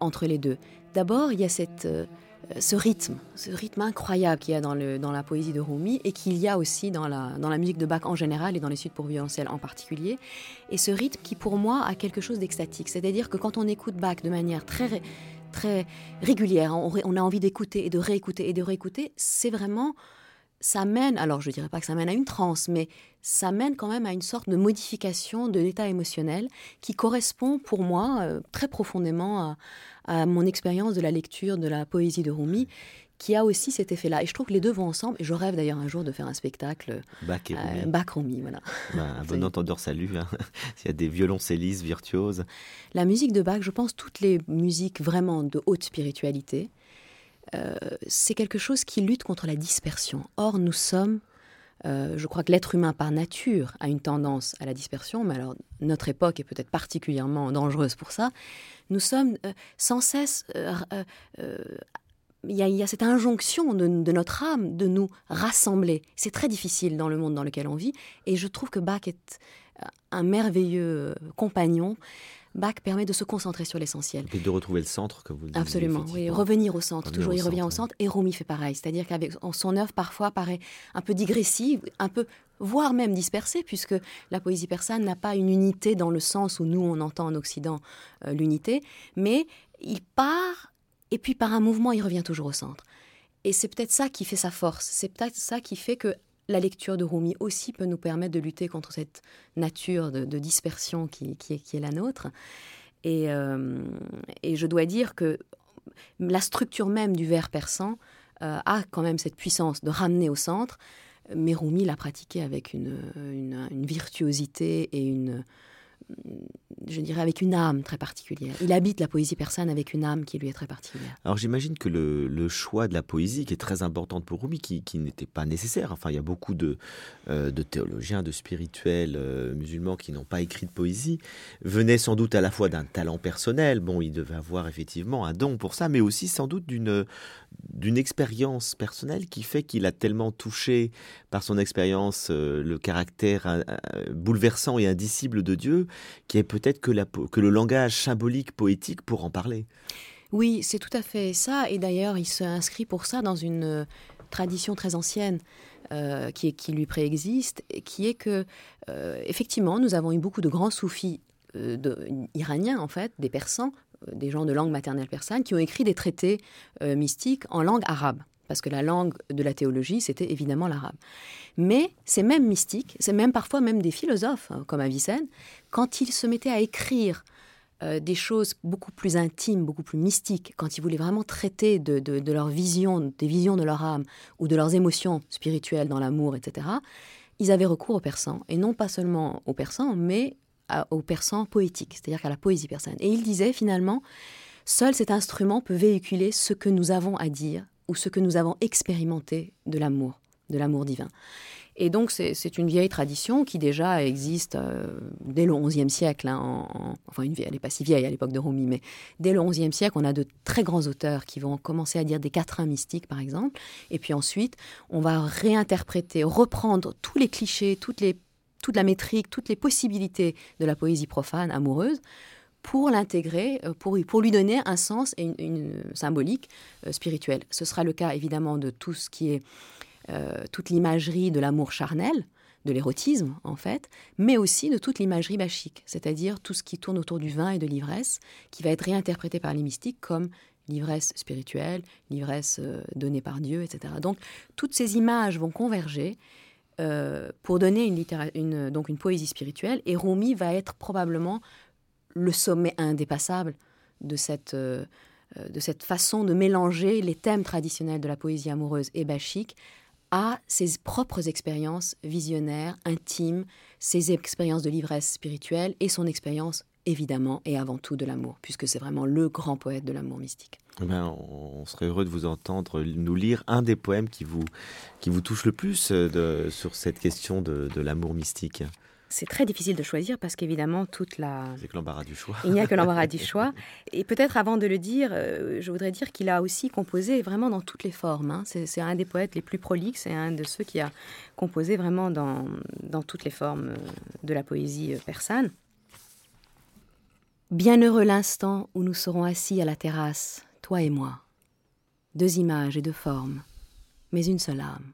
entre les deux. D'abord, il y a cette, euh, ce rythme, ce rythme incroyable qu'il y a dans, le, dans la poésie de Rumi et qu'il y a aussi dans la, dans la musique de Bach en général et dans les suites pour violoncelle en particulier. Et ce rythme qui, pour moi, a quelque chose d'extatique. C'est-à-dire que quand on écoute Bach de manière très très régulière, on, on a envie d'écouter et de réécouter et de réécouter, c'est vraiment ça mène, alors je dirais pas que ça mène à une transe, mais ça mène quand même à une sorte de modification de l'état émotionnel qui correspond pour moi euh, très profondément à, mon expérience de la lecture de la poésie de Rumi, qui a aussi cet effet-là. Et je trouve que les deux vont ensemble. Et je rêve d'ailleurs un jour de faire un spectacle Bach et Rumi. Euh, voilà. Ben, un bon entendeur salut. Hein. Il y a des violoncellistes virtuoses. La musique de Bach, je pense toutes les musiques vraiment de haute spiritualité, c'est quelque chose qui lutte contre la dispersion. Or, nous sommes je crois que l'être humain par nature a une tendance à la dispersion, mais alors notre époque est peut-être particulièrement dangereuse pour ça. Nous sommes sans cesse il y, a, cette injonction de, notre âme de nous rassembler. C'est très difficile dans le monde dans lequel on vit, et je trouve que Bach est euh, un merveilleux compagnon. Bach permet de se concentrer sur l'essentiel. Et de retrouver le centre que vous dites. Absolument, oui, revenir au centre. toujours, il revient au centre. Et Rumi fait pareil. C'est-à-dire qu'avec son œuvre, parfois, paraît un peu digressive, un peu, voire même dispersée, puisque la poésie persane n'a pas une unité dans le sens où nous, on entend en Occident euh, l'unité. Mais il part et puis par un mouvement, il revient toujours au centre. Et c'est peut-être ça qui fait sa force, c'est peut-être ça qui fait que la lecture de Rumi aussi peut nous permettre de lutter contre cette nature de, dispersion qui, est, la nôtre. Euh, et, je dois dire que la structure même du vers persan euh, a quand même cette puissance de ramener au centre, mais Rumi l'a pratiqué avec une virtuosité et une, je dirais, avec une âme très particulière. Il habite la poésie persane avec une âme qui lui est très particulière. Alors j'imagine que le, choix de la poésie, qui est très importante pour Rumi, qui, n'était pas nécessaire, enfin il y a beaucoup de, euh, théologiens, de spirituels euh, musulmans qui n'ont pas écrit de poésie, venait sans doute à la fois d'un talent personnel, bon il devait avoir effectivement un don pour ça, mais aussi sans doute d'une d'une expérience personnelle qui fait qu'il a tellement touché par son expérience euh, le caractère bouleversant et indicible de Dieu, qui est peut-être que, le langage symbolique poétique pour en parler. Oui, c'est tout à fait ça. Et d'ailleurs, il s'inscrit pour ça dans une euh, tradition très ancienne euh, qui, lui préexiste, qui est que, euh, effectivement, nous avons eu beaucoup de grands soufis iraniens, en fait, des persans, des gens de langue maternelle persane, qui ont écrit des traités mystiques en langue arabe parce que la langue de la théologie, c'était évidemment l'arabe. Mais ces mêmes mystiques, c'est même parfois même des philosophes, hein, comme Avicenne, quand ils se mettaient à écrire euh, des choses beaucoup plus intimes, beaucoup plus mystiques, quand ils voulaient vraiment traiter de, leur vision, des visions de leur âme ou de leurs émotions spirituelles dans l'amour, etc., ils avaient recours au persan, et non pas seulement au persan, mais au persan poétique, c'est-à-dire qu'à la poésie persane. Et ils disaient finalement, seul cet instrument peut véhiculer ce que nous avons à dire ou ce que nous avons expérimenté de l'amour, de l'amour divin. Et donc c'est une vieille tradition qui déjà existe euh, dès le XIe siècle. Hein, enfin, une, elle n'est pas si vieille à l'époque de Rumi, mais dès le XIe siècle, on a de très grands auteurs qui vont commencer à dire des quatrains mystiques, par exemple. Et puis ensuite, on va réinterpréter, reprendre tous les clichés, toutes les, toute la métrique, toutes les possibilités de la poésie profane, amoureuse, pour l'intégrer, euh, pour, lui donner un sens et une, symbolique euh, spirituelle. Ce sera le cas évidemment de tout ce qui est euh, toute l'imagerie de l'amour charnel, de l'érotisme en fait, mais aussi de toute l'imagerie bachique, c'est-à-dire tout ce qui tourne autour du vin et de l'ivresse, qui va être réinterprété par les mystiques comme l'ivresse spirituelle, l'ivresse donnée par Dieu, etc. Donc toutes ces images vont converger pour donner une, une, donc une poésie spirituelle, et Rumi va être probablement le sommet indépassable de cette, euh, de cette façon de mélanger les thèmes traditionnels de la poésie amoureuse et bachique à ses propres expériences visionnaires, intimes, ses expériences de l'ivresse spirituelle et son expérience évidemment et avant tout de l'amour, puisque c'est vraiment le grand poète de l'amour mystique. Eh ben, on serait heureux de vous entendre nous lire un des poèmes qui vous, qui vous touche le plus euh, de, sur cette question de, de l'amour mystique c'est très difficile de choisir parce qu'évidemment, toute la. C'est que l'embarras du choix. Il n'y a que l'embarras du choix. Et peut-être avant de le dire, euh, je voudrais dire qu'il a aussi composé vraiment dans toutes les formes. Hein. C'est un des poètes les plus prolixes et un de ceux qui a composé vraiment dans, dans toutes les formes euh, de la poésie persane. Bienheureux l'instant où nous serons assis à la terrasse, toi et moi. Deux images et deux formes, mais une seule âme,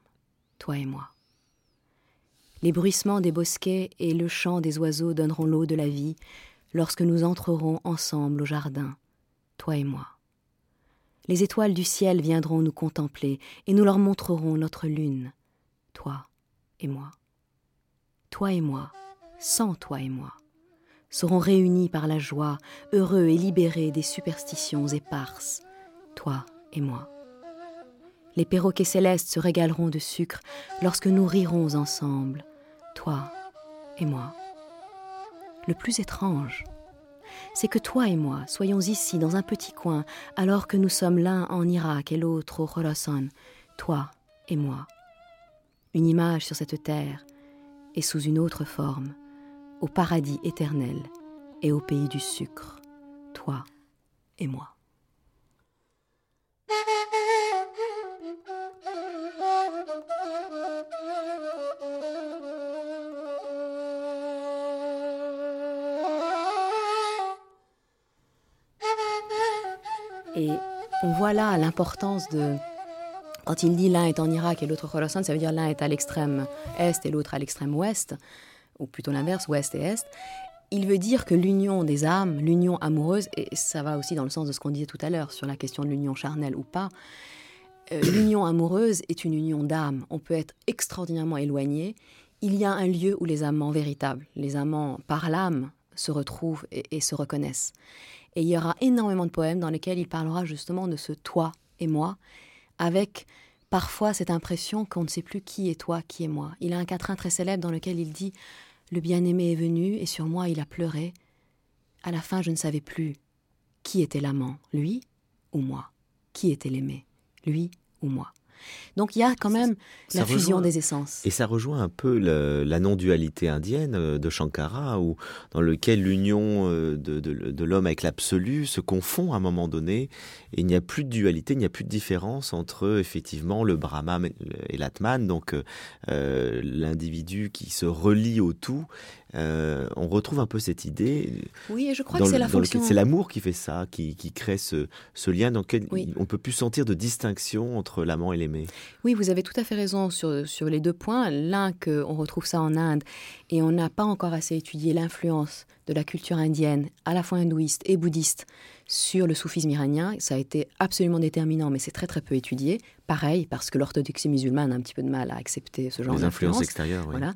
toi et moi. Les bruissements des bosquets et le chant des oiseaux donneront l'eau de la vie lorsque nous entrerons ensemble au jardin, toi et moi. Les étoiles du ciel viendront nous contempler et nous leur montrerons notre lune, toi et moi. Toi et moi, sans toi et moi, seront réunis par la joie, heureux et libérés des superstitions éparses, toi et moi. Les perroquets célestes se régaleront de sucre lorsque nous rirons ensemble, toi et moi. Le plus étrange, c'est que toi et moi soyons ici dans un petit coin, alors que nous sommes l'un en Irak et l'autre au Khorasan, toi et moi. Une image sur cette terre et sous une autre forme, au paradis éternel et au pays du sucre, toi et moi. Et on voit là l'importance de... Quand il dit l'un est en Irak et l'autre Khorasan, ça veut dire l'un est à l'extrême est et l'autre à l'extrême ouest, ou plutôt l'inverse, ouest et est. Il veut dire que l'union des âmes, l'union amoureuse, et ça va aussi dans le sens de ce qu'on disait tout à l'heure sur la question de l'union charnelle ou pas, euh, l'union amoureuse est une union d'âmes. On peut être extraordinairement éloigné. Il y a un lieu où les amants véritables, les amants par l'âme, se retrouvent et se reconnaissent. Et il y aura énormément de poèmes dans lesquels il parlera justement de ce toi et moi, avec parfois cette impression qu'on ne sait plus qui est toi, qui est moi. Il a un quatrain très célèbre dans lequel il dit Le bien-aimé est venu et sur moi il a pleuré. À la fin, je ne savais plus qui était l'amant, lui ou moi. Qui était l'aimé, lui ou moi. Donc il y a quand même la fusion des essences. Et ça rejoint un peu la non-dualité indienne euh, de Shankara, où, dans lequel l'union euh, de, l'homme avec l'absolu se confond à un moment donné, et il n'y a plus de dualité, il n'y a plus de différence entre effectivement le Brahma et l'Atman, donc euh, l'individu qui se relie au tout, euh, on retrouve un peu cette idée. Oui, et je crois que c'est la fonction. C'est l'amour qui fait ça, qui, crée ce, lien dans lequel on ne peut plus sentir de distinction entre l'amant et l'aimé. Oui, vous avez tout à fait raison sur, sur les deux points. L'un, qu'on retrouve ça en Inde, et on n'a pas encore assez étudié l'influence de la culture indienne, à la fois hindouiste et bouddhiste, sur le soufisme iranien. Ça a été absolument déterminant, mais c'est très très peu étudié. Pareil, parce que l'orthodoxie musulmane a un petit peu de mal à accepter ce genre d'influence. influences extérieures, Voilà.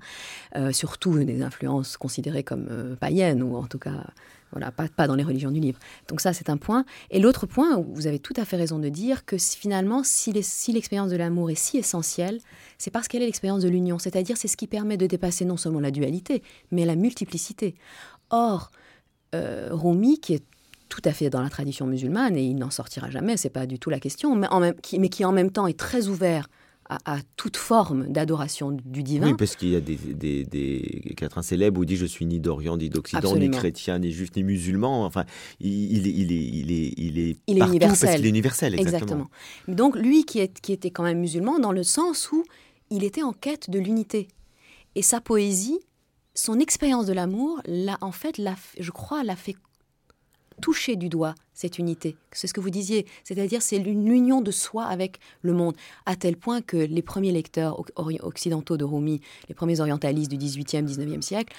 Euh, surtout des influences considérées comme euh, païennes, ou en tout cas, voilà, pas, pas dans les religions du livre. Donc ça, c'est un point. Et l'autre point, vous avez tout à fait raison de dire que finalement, si l'expérience de l'amour est si essentielle, c'est parce qu'elle est l'expérience de l'union. C'est-à-dire, c'est ce qui permet de dépasser non seulement la dualité, mais la multiplicité. Or, euh, Rumi, qui est tout à fait dans la tradition musulmane et il n'en sortira jamais, c'est pas du tout la question, mais, en même, qui, mais qui en même temps est très ouvert à, toute forme d'adoration du divin. Oui, parce qu'il y a des, des, des quatrains célèbres où il dit je suis ni d'Orient, ni d'Occident, ni chrétien, ni juif, ni musulman. Enfin, il, il, est, il est, il est, il universel. parce qu'il est universel, exactement. exactement. Donc lui qui, est, qui était quand même musulman dans le sens où il était en quête de l'unité. Et sa poésie, son expérience de l'amour, là, en fait, je crois, l'a fait toucher du doigt cette unité. C'est ce que vous disiez, c'est-à-dire c'est l'union de soi avec le monde, à tel point que les premiers lecteurs occidentaux de Rumi, les premiers orientalistes du 18e, 19e siècle,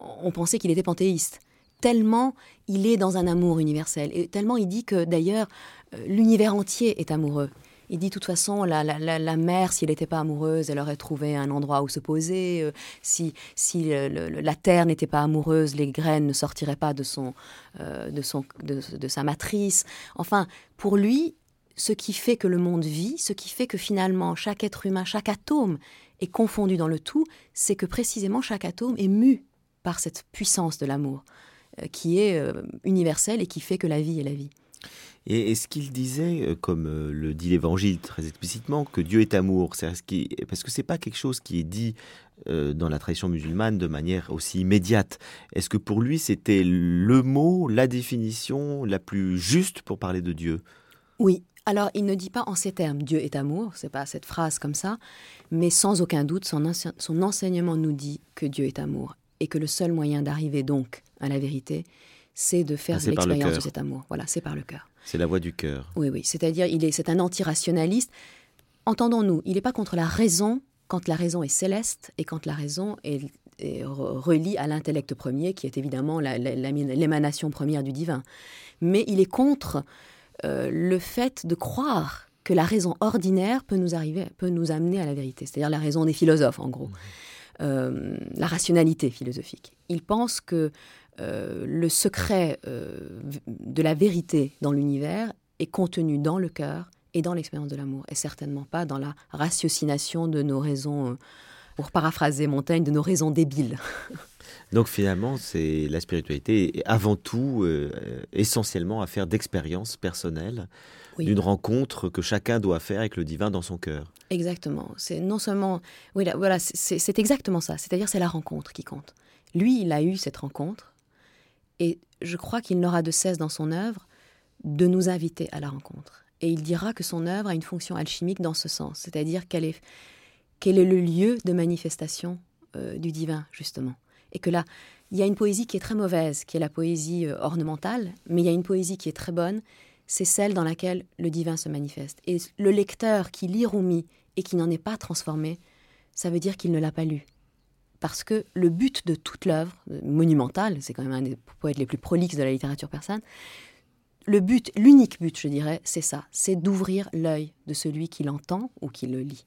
ont pensé qu'il était panthéiste. Tellement il est dans un amour universel, et tellement il dit que d'ailleurs euh, l'univers entier est amoureux. Il dit de toute façon, la, la, mère, si elle n'était pas amoureuse, elle aurait trouvé un endroit où se poser. Euh, si si la terre n'était pas amoureuse, les graines ne sortiraient pas de, son, euh, de, son, de, sa matrice. Enfin, pour lui, ce qui fait que le monde vit, ce qui fait que finalement chaque être humain, chaque atome est confondu dans le tout, c'est que précisément chaque atome est mu par cette puissance de l'amour euh, qui est universelle et qui fait que la vie est la vie. Et est-ce qu'il disait, euh, comme euh, le dit l'Évangile très explicitement, que Dieu est amour? Parce que c'est pas quelque chose qui est dit euh, dans la tradition musulmane de manière aussi immédiate. Est-ce que pour lui c'était le mot, la définition la plus juste pour parler de Dieu? Oui. Alors, il ne dit pas en ces termes Dieu est amour, c'est pas cette phrase comme ça, mais sans aucun doute, son enseignement nous dit que Dieu est amour et que le seul moyen d'arriver donc à la vérité, c'est de faire ah, l'expérience de cet amour. Voilà, c'est par le cœur. C'est la voix du cœur. Oui, oui. C'est-à-dire, il est, c'est un antirationaliste. Entendons-nous, il n'est pas contre la raison quand la raison est céleste et quand la raison est, relie à l'intellect premier, qui est évidemment l'émanation première du divin. Mais il est contre euh, le fait de croire que la raison ordinaire peut nous arriver, peut nous amener à la vérité. C'est-à-dire la raison des philosophes, en gros. Euh, la rationalité philosophique. Il pense que euh, le secret euh, de la vérité dans l'univers est contenu dans le cœur et dans l'expérience de l'amour, et certainement pas dans la ratiocination de nos raisons pour paraphraser Montaigne, de nos raisons débiles. Donc finalement, c'est la spiritualité avant tout, euh, essentiellement, affaire d'expérience personnelle, d'une rencontre que chacun doit faire avec le divin dans son cœur. Exactement. C'est non seulement, oui, voilà, c'est exactement ça. C'est-à-dire, c'est la rencontre qui compte. Lui, il a eu cette rencontre, et je crois qu'il n'aura de cesse dans son œuvre de nous inviter à la rencontre. Et il dira que son œuvre a une fonction alchimique dans ce sens, c'est-à-dire qu'elle est, est le lieu de manifestation euh, du divin, justement. Et que là, il y a une poésie qui est très mauvaise, qui est la poésie euh, ornementale, mais il y a une poésie qui est très bonne, c'est celle dans laquelle le divin se manifeste. Et le lecteur qui lit Rumi et qui n'en est pas transformé, ça veut dire qu'il ne l'a pas lu. Parce que le but de toute l'œuvre, euh, monumentale, c'est quand même un des poètes les plus prolixes de la littérature persane, le but, l'unique but, je dirais, c'est ça, c'est d'ouvrir l'œil de celui qui l'entend ou qui le lit.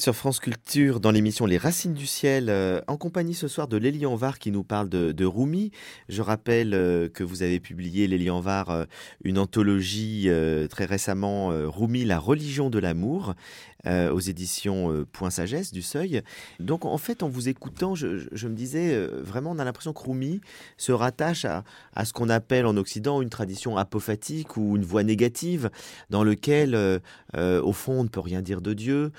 Sur France Culture dans l'émission Les Racines du Ciel, euh, en compagnie ce soir de Lélie Anvar qui nous parle de, de Rumi. Je rappelle euh, que vous avez publié, Lélie Anvar, euh, une anthologie très récemment, Rumi, la religion de l'amour, aux éditions Point Sagesse du Seuil. Donc en fait, en vous écoutant, je, me disais, vraiment, on a l'impression que Rumi se rattache à, ce qu'on appelle en Occident une tradition apophatique ou une voie négative, dans lequel, au fond, on ne peut rien dire de Dieu.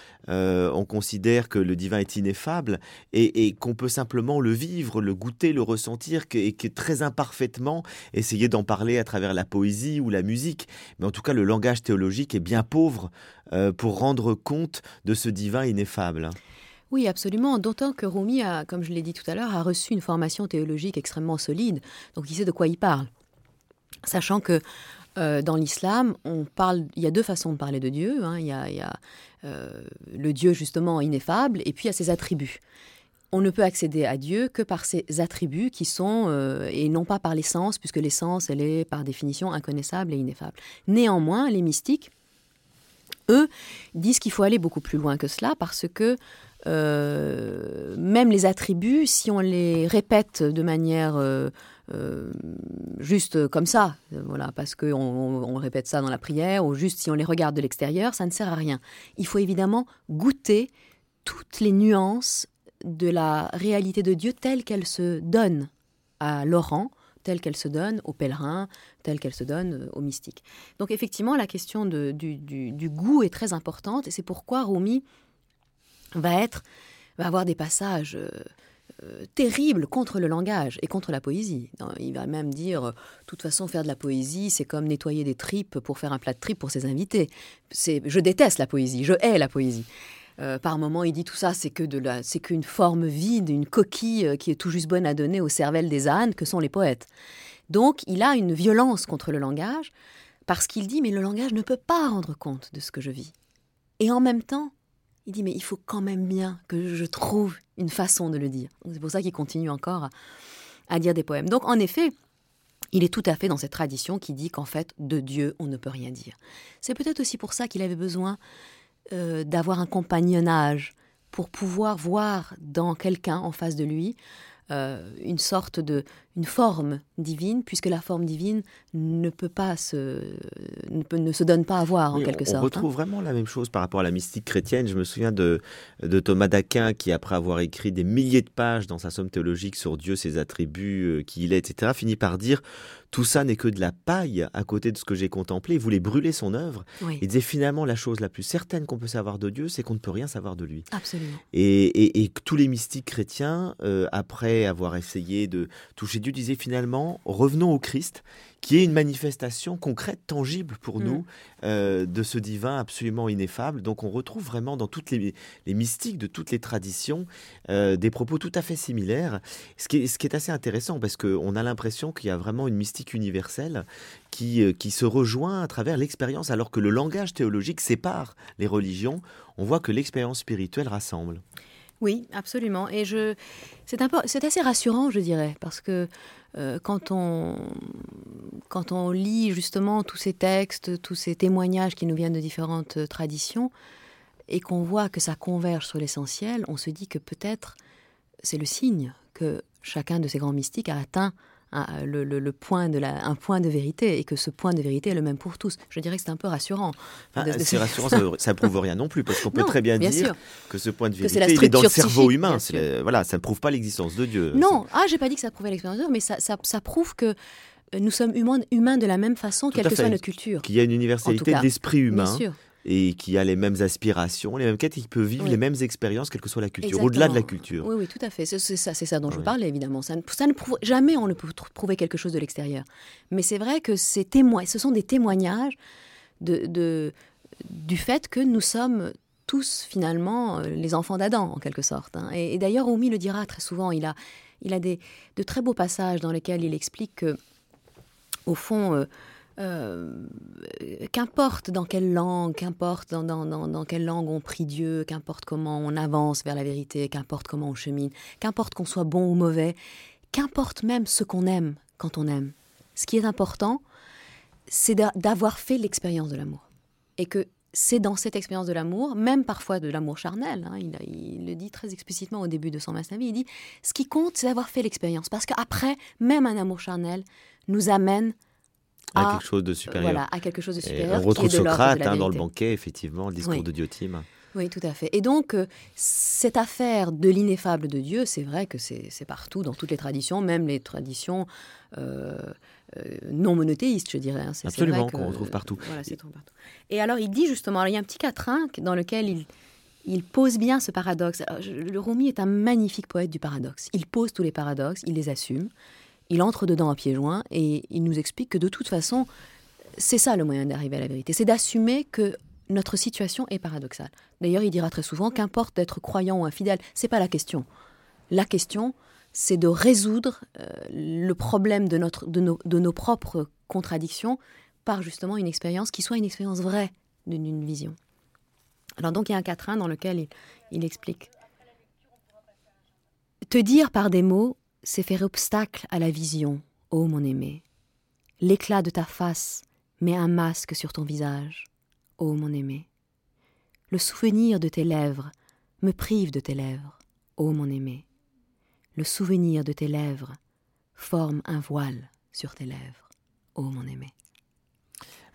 On considère que le divin est ineffable et, qu'on peut simplement le vivre, le goûter, le ressentir, et très imparfaitement essayer d'en parler à travers la poésie ou la musique. Mais en tout cas, le langage théologique est bien pauvre euh, pour rendre compte de ce divin ineffable. Oui, absolument. D'autant que Rumi, comme je l'ai dit tout à l'heure, a reçu une formation théologique extrêmement solide, donc il sait de quoi il parle. Sachant que Euh, dans l'islam, on parle, il y a deux façons de parler de Dieu. Hein. Il y a, euh, le Dieu justement ineffable, et puis a ses attributs. On ne peut accéder à Dieu que par ses attributs qui sont, euh, et non pas par l'essence, puisque l'essence, elle est par définition inconnaissable et ineffable. Néanmoins, les mystiques, eux, disent qu'il faut aller beaucoup plus loin que cela, parce que même les attributs, si on les répète de manière euh, juste comme ça, voilà, parce qu'on on, répète ça dans la prière, ou juste si on les regarde de l'extérieur, ça ne sert à rien. Il faut évidemment goûter toutes les nuances de la réalité de Dieu telle qu'elle se donne à Laurent, telle qu'elle se donne aux pèlerins, telle qu'elle se donne euh, aux mystiques. Donc effectivement, la question du, du, goût est très importante, et c'est pourquoi Rumi va être va avoir des passages euh, terrible contre le langage et contre la poésie. Il va même dire, de euh, toute façon, faire de la poésie, c'est comme nettoyer des tripes pour faire un plat de tripes pour ses invités. C'est, je déteste la poésie, je hais la poésie. Euh, par moments, il dit tout ça, c'est que de la, c'est qu'une forme vide, une coquille qui est tout juste bonne à donner aux cervelles des ânes que sont les poètes. Donc, il a une violence contre le langage parce qu'il dit mais le langage ne peut pas rendre compte de ce que je vis. Et en même temps, il dit mais il faut quand même bien que je trouve une façon de le dire. C'est pour ça qu'il continue encore à, dire des poèmes. Donc en effet, il est tout à fait dans cette tradition qui dit qu'en fait, de Dieu, on ne peut rien dire. C'est peut-être aussi pour ça qu'il avait besoin euh, d'avoir un compagnonnage pour pouvoir voir dans quelqu'un en face de lui euh, une sorte de une forme divine, puisque la forme divine ne peut pas se ne, peut, ne se donne pas à voir en quelque sorte. On retrouve hein. vraiment la même chose par rapport à la mystique chrétienne. Je me souviens de, de Thomas d'Aquin qui, après avoir écrit des milliers de pages dans sa somme théologique sur Dieu, ses attributs, euh, qui il est, etc., finit par dire tout ça n'est que de la paille à côté de ce que j'ai contemplé. Il voulait brûler son œuvre. Il disait finalement la chose la plus certaine qu'on peut savoir de Dieu, c'est qu'on ne peut rien savoir de lui. Absolument. Et, et, tous les mystiques chrétiens, euh, après avoir essayé de toucher Dieu, disaient finalement revenons au Christ qui est une manifestation concrète, tangible pour mm. nous euh, de ce divin absolument ineffable. Donc on retrouve vraiment dans toutes les, mystiques de toutes les traditions euh, des propos tout à fait similaires, ce qui est, ce qui est assez intéressant parce qu'on a l'impression qu'il y a vraiment une mystique universelle qui, euh, qui se rejoint à travers l'expérience alors que le langage théologique sépare les religions. On voit que l'expérience spirituelle rassemble. Oui, absolument. Et je, c'est, assez rassurant, je dirais, parce que euh, quand, on, quand on lit justement tous ces textes, tous ces témoignages qui nous viennent de différentes euh, traditions, et qu'on voit que ça converge sur l'essentiel, on se dit que peut-être c'est le signe que chacun de ces grands mystiques a atteint le, point de la, un point de vérité et que ce point de vérité est le même pour tous. Je dirais que c'est un peu rassurant. Ah, c'est rassurant, ça ne prouve rien non plus, parce qu'on peut très bien, dire que ce point de vérité est, est, dans le cerveau humain. voilà, ça ne prouve pas l'existence de Dieu. Non, ah, j'ai pas dit que ça prouvait l'existence de Dieu, mais ça, ça, ça prouve que euh, nous sommes humains, humains de la même façon, quelle que soit notre culture. Qu'il y a une universalité d'esprit humain. Bien sûr et qui a les mêmes aspirations, les mêmes quêtes, et qui peut vivre les mêmes expériences, quelle que soit la culture, au-delà de la culture. Oui, oui, tout à fait. C'est ça, c'est ça dont je parlais, évidemment. Ça ne, ça ne prouve, jamais on ne peut prouver quelque chose de l'extérieur. Mais c'est vrai que ces témoins, ce sont des témoignages de, de, du fait que nous sommes tous finalement euh, les enfants d'Adam, en quelque sorte. Hein. Et, d'ailleurs, Omi le dira très souvent. Il a, il a des, de très beaux passages dans lesquels il explique que, au fond, euh, euh, qu'importe dans quelle langue, qu'importe dans, quelle langue on prie Dieu, qu'importe comment on avance vers la vérité, qu'importe comment on chemine, qu'importe qu'on soit bon ou mauvais, qu'importe même ce qu'on aime quand on aime. Ce qui est important, c'est d'avoir fait l'expérience de l'amour. Et que c'est dans cette expérience de l'amour, même parfois de l'amour charnel, hein, il, le dit très explicitement au début de son Masnavi, il dit, ce qui compte, c'est d'avoir fait l'expérience. Parce qu'après, même un amour charnel nous amène à, quelque chose de supérieur. Voilà, à quelque chose de supérieur. on retrouve Socrate hein, dans le banquet, effectivement, le discours de Diotime. Oui, tout à fait. Et donc, euh, cette affaire de l'ineffable de Dieu, c'est vrai que c'est partout, dans toutes les traditions, même les traditions euh, euh, non monothéistes, je dirais. Hein. Absolument, qu'on retrouve partout. Voilà, c'est partout. Et alors, il dit justement, il y a un petit quatrain dans lequel il, il pose bien ce paradoxe. le Rumi est un magnifique poète du paradoxe. Il pose tous les paradoxes, il les assume il entre dedans à pieds joints et il nous explique que de toute façon, c'est ça le moyen d'arriver à la vérité, c'est d'assumer que notre situation est paradoxale. D'ailleurs, il dira très souvent qu'importe d'être croyant ou infidèle, c'est pas la question. La question, c'est de résoudre euh, le problème de, notre, de, nos, de nos propres contradictions par justement une expérience qui soit une expérience vraie d'une vision. Alors donc il y a un quatrain dans lequel il, il explique. Te dire par des mots, c'est faire obstacle à la vision, ô mon aimé. L'éclat de ta face met un masque sur ton visage, ô mon aimé. Le souvenir de tes lèvres me prive de tes lèvres, ô mon aimé. Le souvenir de tes lèvres forme un voile sur tes lèvres, ô mon aimé.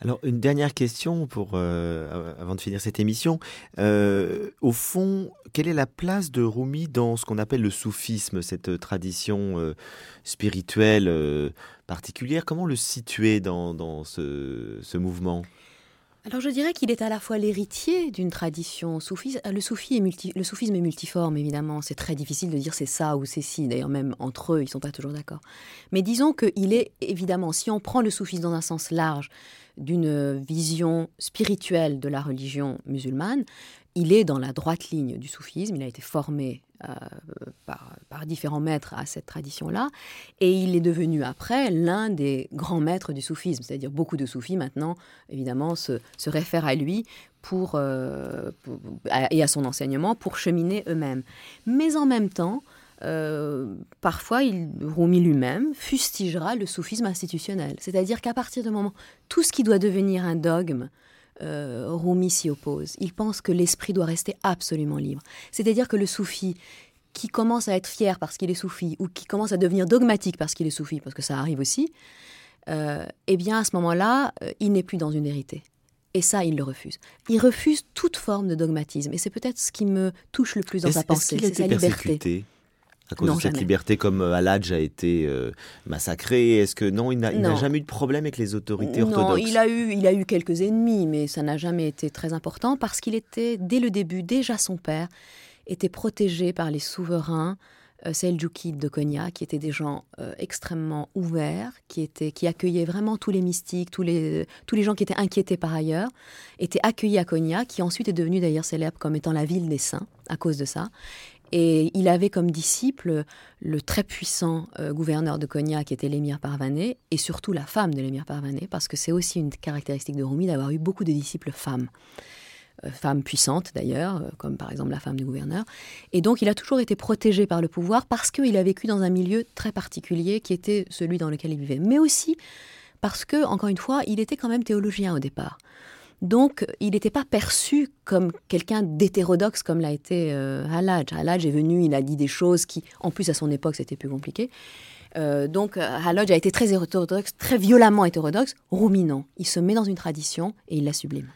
Alors, une dernière question pour, euh, avant de finir cette émission. Euh, au fond, quelle est la place de Rumi dans ce qu'on appelle le soufisme, cette tradition euh, spirituelle particulière? Comment le situer dans, ce mouvement? Alors je dirais qu'il est à la fois l'héritier d'une tradition soufiste. Le, le soufisme est multiforme, évidemment. C'est très difficile de dire c'est ça ou c'est ci. D'ailleurs, même entre eux, ils ne sont pas toujours d'accord. Mais disons qu'il est évidemment, si on prend le soufisme dans un sens large, d'une vision spirituelle de la religion musulmane, il est dans la droite ligne du soufisme. Il a été formé euh, par, différents maîtres à cette tradition-là. Et il est devenu après l'un des grands maîtres du soufisme. C'est-à-dire beaucoup de soufis maintenant, évidemment, se, réfèrent à lui pour, euh, et à son enseignement pour cheminer eux-mêmes. Mais en même temps, euh, parfois, il, Rumi lui-même fustigera le soufisme institutionnel. C'est-à-dire qu'à partir du moment, tout ce qui doit devenir un dogme, euh, Rumi s'y oppose. Il pense que l'esprit doit rester absolument libre. C'est-à-dire que le soufi qui commence à être fier parce qu'il est soufi ou qui commence à devenir dogmatique parce qu'il est soufi, parce que ça arrive aussi, euh, eh bien à ce moment-là, euh, il n'est plus dans une vérité. Et ça, il le refuse. Il refuse toute forme de dogmatisme. Et c'est peut-être ce qui me touche le plus dans sa pensée, c'est sa liberté à cause de cette liberté, comme euh, Aladj a été euh, massacré. Est-ce que non, il n'a jamais eu de problème avec les autorités orthodoxes? Non, il a eu, il a eu quelques ennemis, mais ça n'a jamais été très important parce qu'il était dès le début, déjà son père était protégé par les souverains euh, seljoukides de Konya, qui étaient des gens extrêmement ouverts, qui étaient, qui accueillaient vraiment tous les mystiques, tous les, tous les gens qui étaient inquiétés par ailleurs, étaient accueillis à Konya, qui ensuite est devenu d'ailleurs célèbre comme étant la ville des saints à cause de ça. Et il avait comme disciple le très puissant euh, gouverneur de Konya qui était l'émir Parvané, et surtout la femme de l'émir Parvané, parce que c'est aussi une caractéristique de Rumi d'avoir eu beaucoup de disciples femmes. Euh, femmes puissantes d'ailleurs, euh, comme par exemple la femme du gouverneur. Et donc il a toujours été protégé par le pouvoir parce qu'il a vécu dans un milieu très particulier qui était celui dans lequel il vivait. Mais aussi parce que, encore une fois, il était quand même théologien au départ. Donc, il n'était pas perçu comme quelqu'un d'hétérodoxe comme l'a été euh, Halaj. Halaj est venu, il a dit des choses qui, en plus, à son époque, c'était plus compliqué. Euh, donc, Halaj a été très hétérodoxe, très violemment hétérodoxe. Ruminant. Il se met dans une tradition et il la sublime.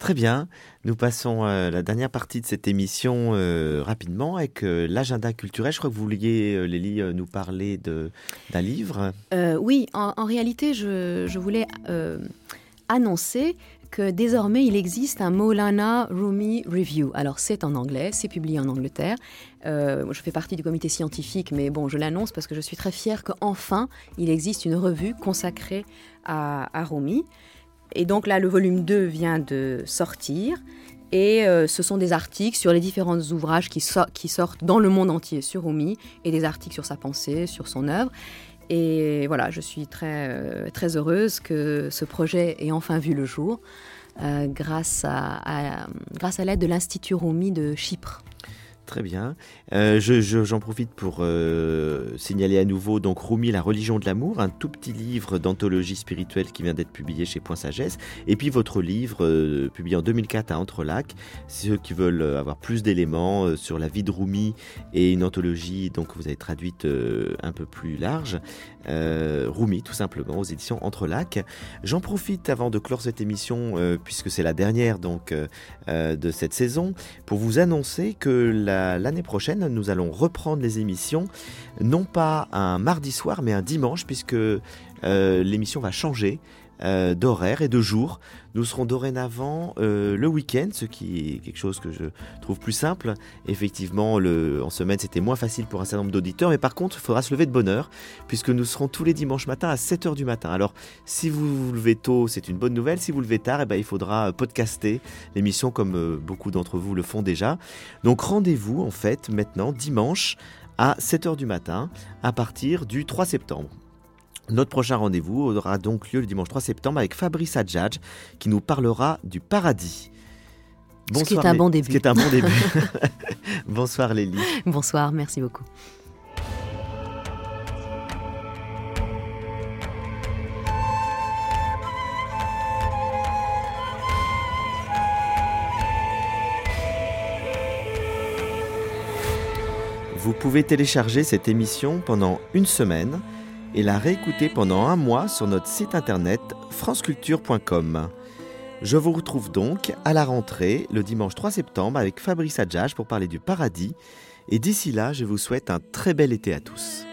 Très bien. Nous passons à la dernière partie de cette émission euh, rapidement avec l'agenda culturel. Je crois que vous vouliez, Lélie, nous parler d'un livre. oui, en, réalité, je, je voulais annoncer désormais il existe un Maulana Rumi Review. Alors c'est en anglais, c'est publié en Angleterre. Euh, je fais partie du comité scientifique, mais bon, je l'annonce parce que je suis très fière qu'enfin il existe une revue consacrée à, Rumi. Et donc là, le volume 2 vient de sortir. Et euh, ce sont des articles sur les différents ouvrages qui, qui, sortent dans le monde entier sur Rumi et des articles sur sa pensée, sur son œuvre. Et voilà, je suis très, euh, très heureuse que ce projet ait enfin vu le jour euh, grâce à, l'aide de l'Institut Rumi de Chypre. Très bien. Euh, j'en profite pour euh, signaler à nouveau donc Rumi, la religion de l'amour, un tout petit livre d'anthologie spirituelle qui vient d'être publié chez Point Sagesse, et puis votre livre euh, publié en 2004 à Entrelac. Ceux qui veulent avoir plus d'éléments sur la vie de Rumi et une anthologie donc vous avez traduite un peu plus large, Rumi tout simplement aux éditions Entrelac. J'en profite avant de clore cette émission puisque c'est la dernière donc de cette saison pour vous annoncer que la l'année prochaine, nous allons reprendre les émissions, non pas un mardi soir, mais un dimanche, puisque euh, l'émission va changer. Euh, d'horaire et de jour. Nous serons dorénavant euh, le week-end, ce qui est quelque chose que je trouve plus simple. Effectivement, en semaine, c'était moins facile pour un certain nombre d'auditeurs, mais par contre, il faudra se lever de bonne heure, puisque nous serons tous les dimanches matin à 7h du matin. Alors, si vous vous levez tôt, c'est une bonne nouvelle. Si vous levez tard, eh ben, il faudra podcaster l'émission comme euh, beaucoup d'entre vous le font déjà. Donc, rendez-vous, en fait, maintenant, dimanche à 7h du matin, à partir du 3 septembre. Notre prochain rendez-vous aura donc lieu le dimanche 3 septembre avec Fabrice Adjadj qui nous parlera du paradis. Bonsoir, ce qui est un bon début. Ce qui est un bon début. Bonsoir Lélie. Bonsoir, merci beaucoup. Vous pouvez télécharger cette émission pendant une semaine et la réécouter pendant un mois sur notre site internet franceculture.com. Je vous retrouve donc à la rentrée le dimanche 3 septembre avec Fabrice Adjage pour parler du paradis. Et d'ici là, je vous souhaite un très bel été à tous.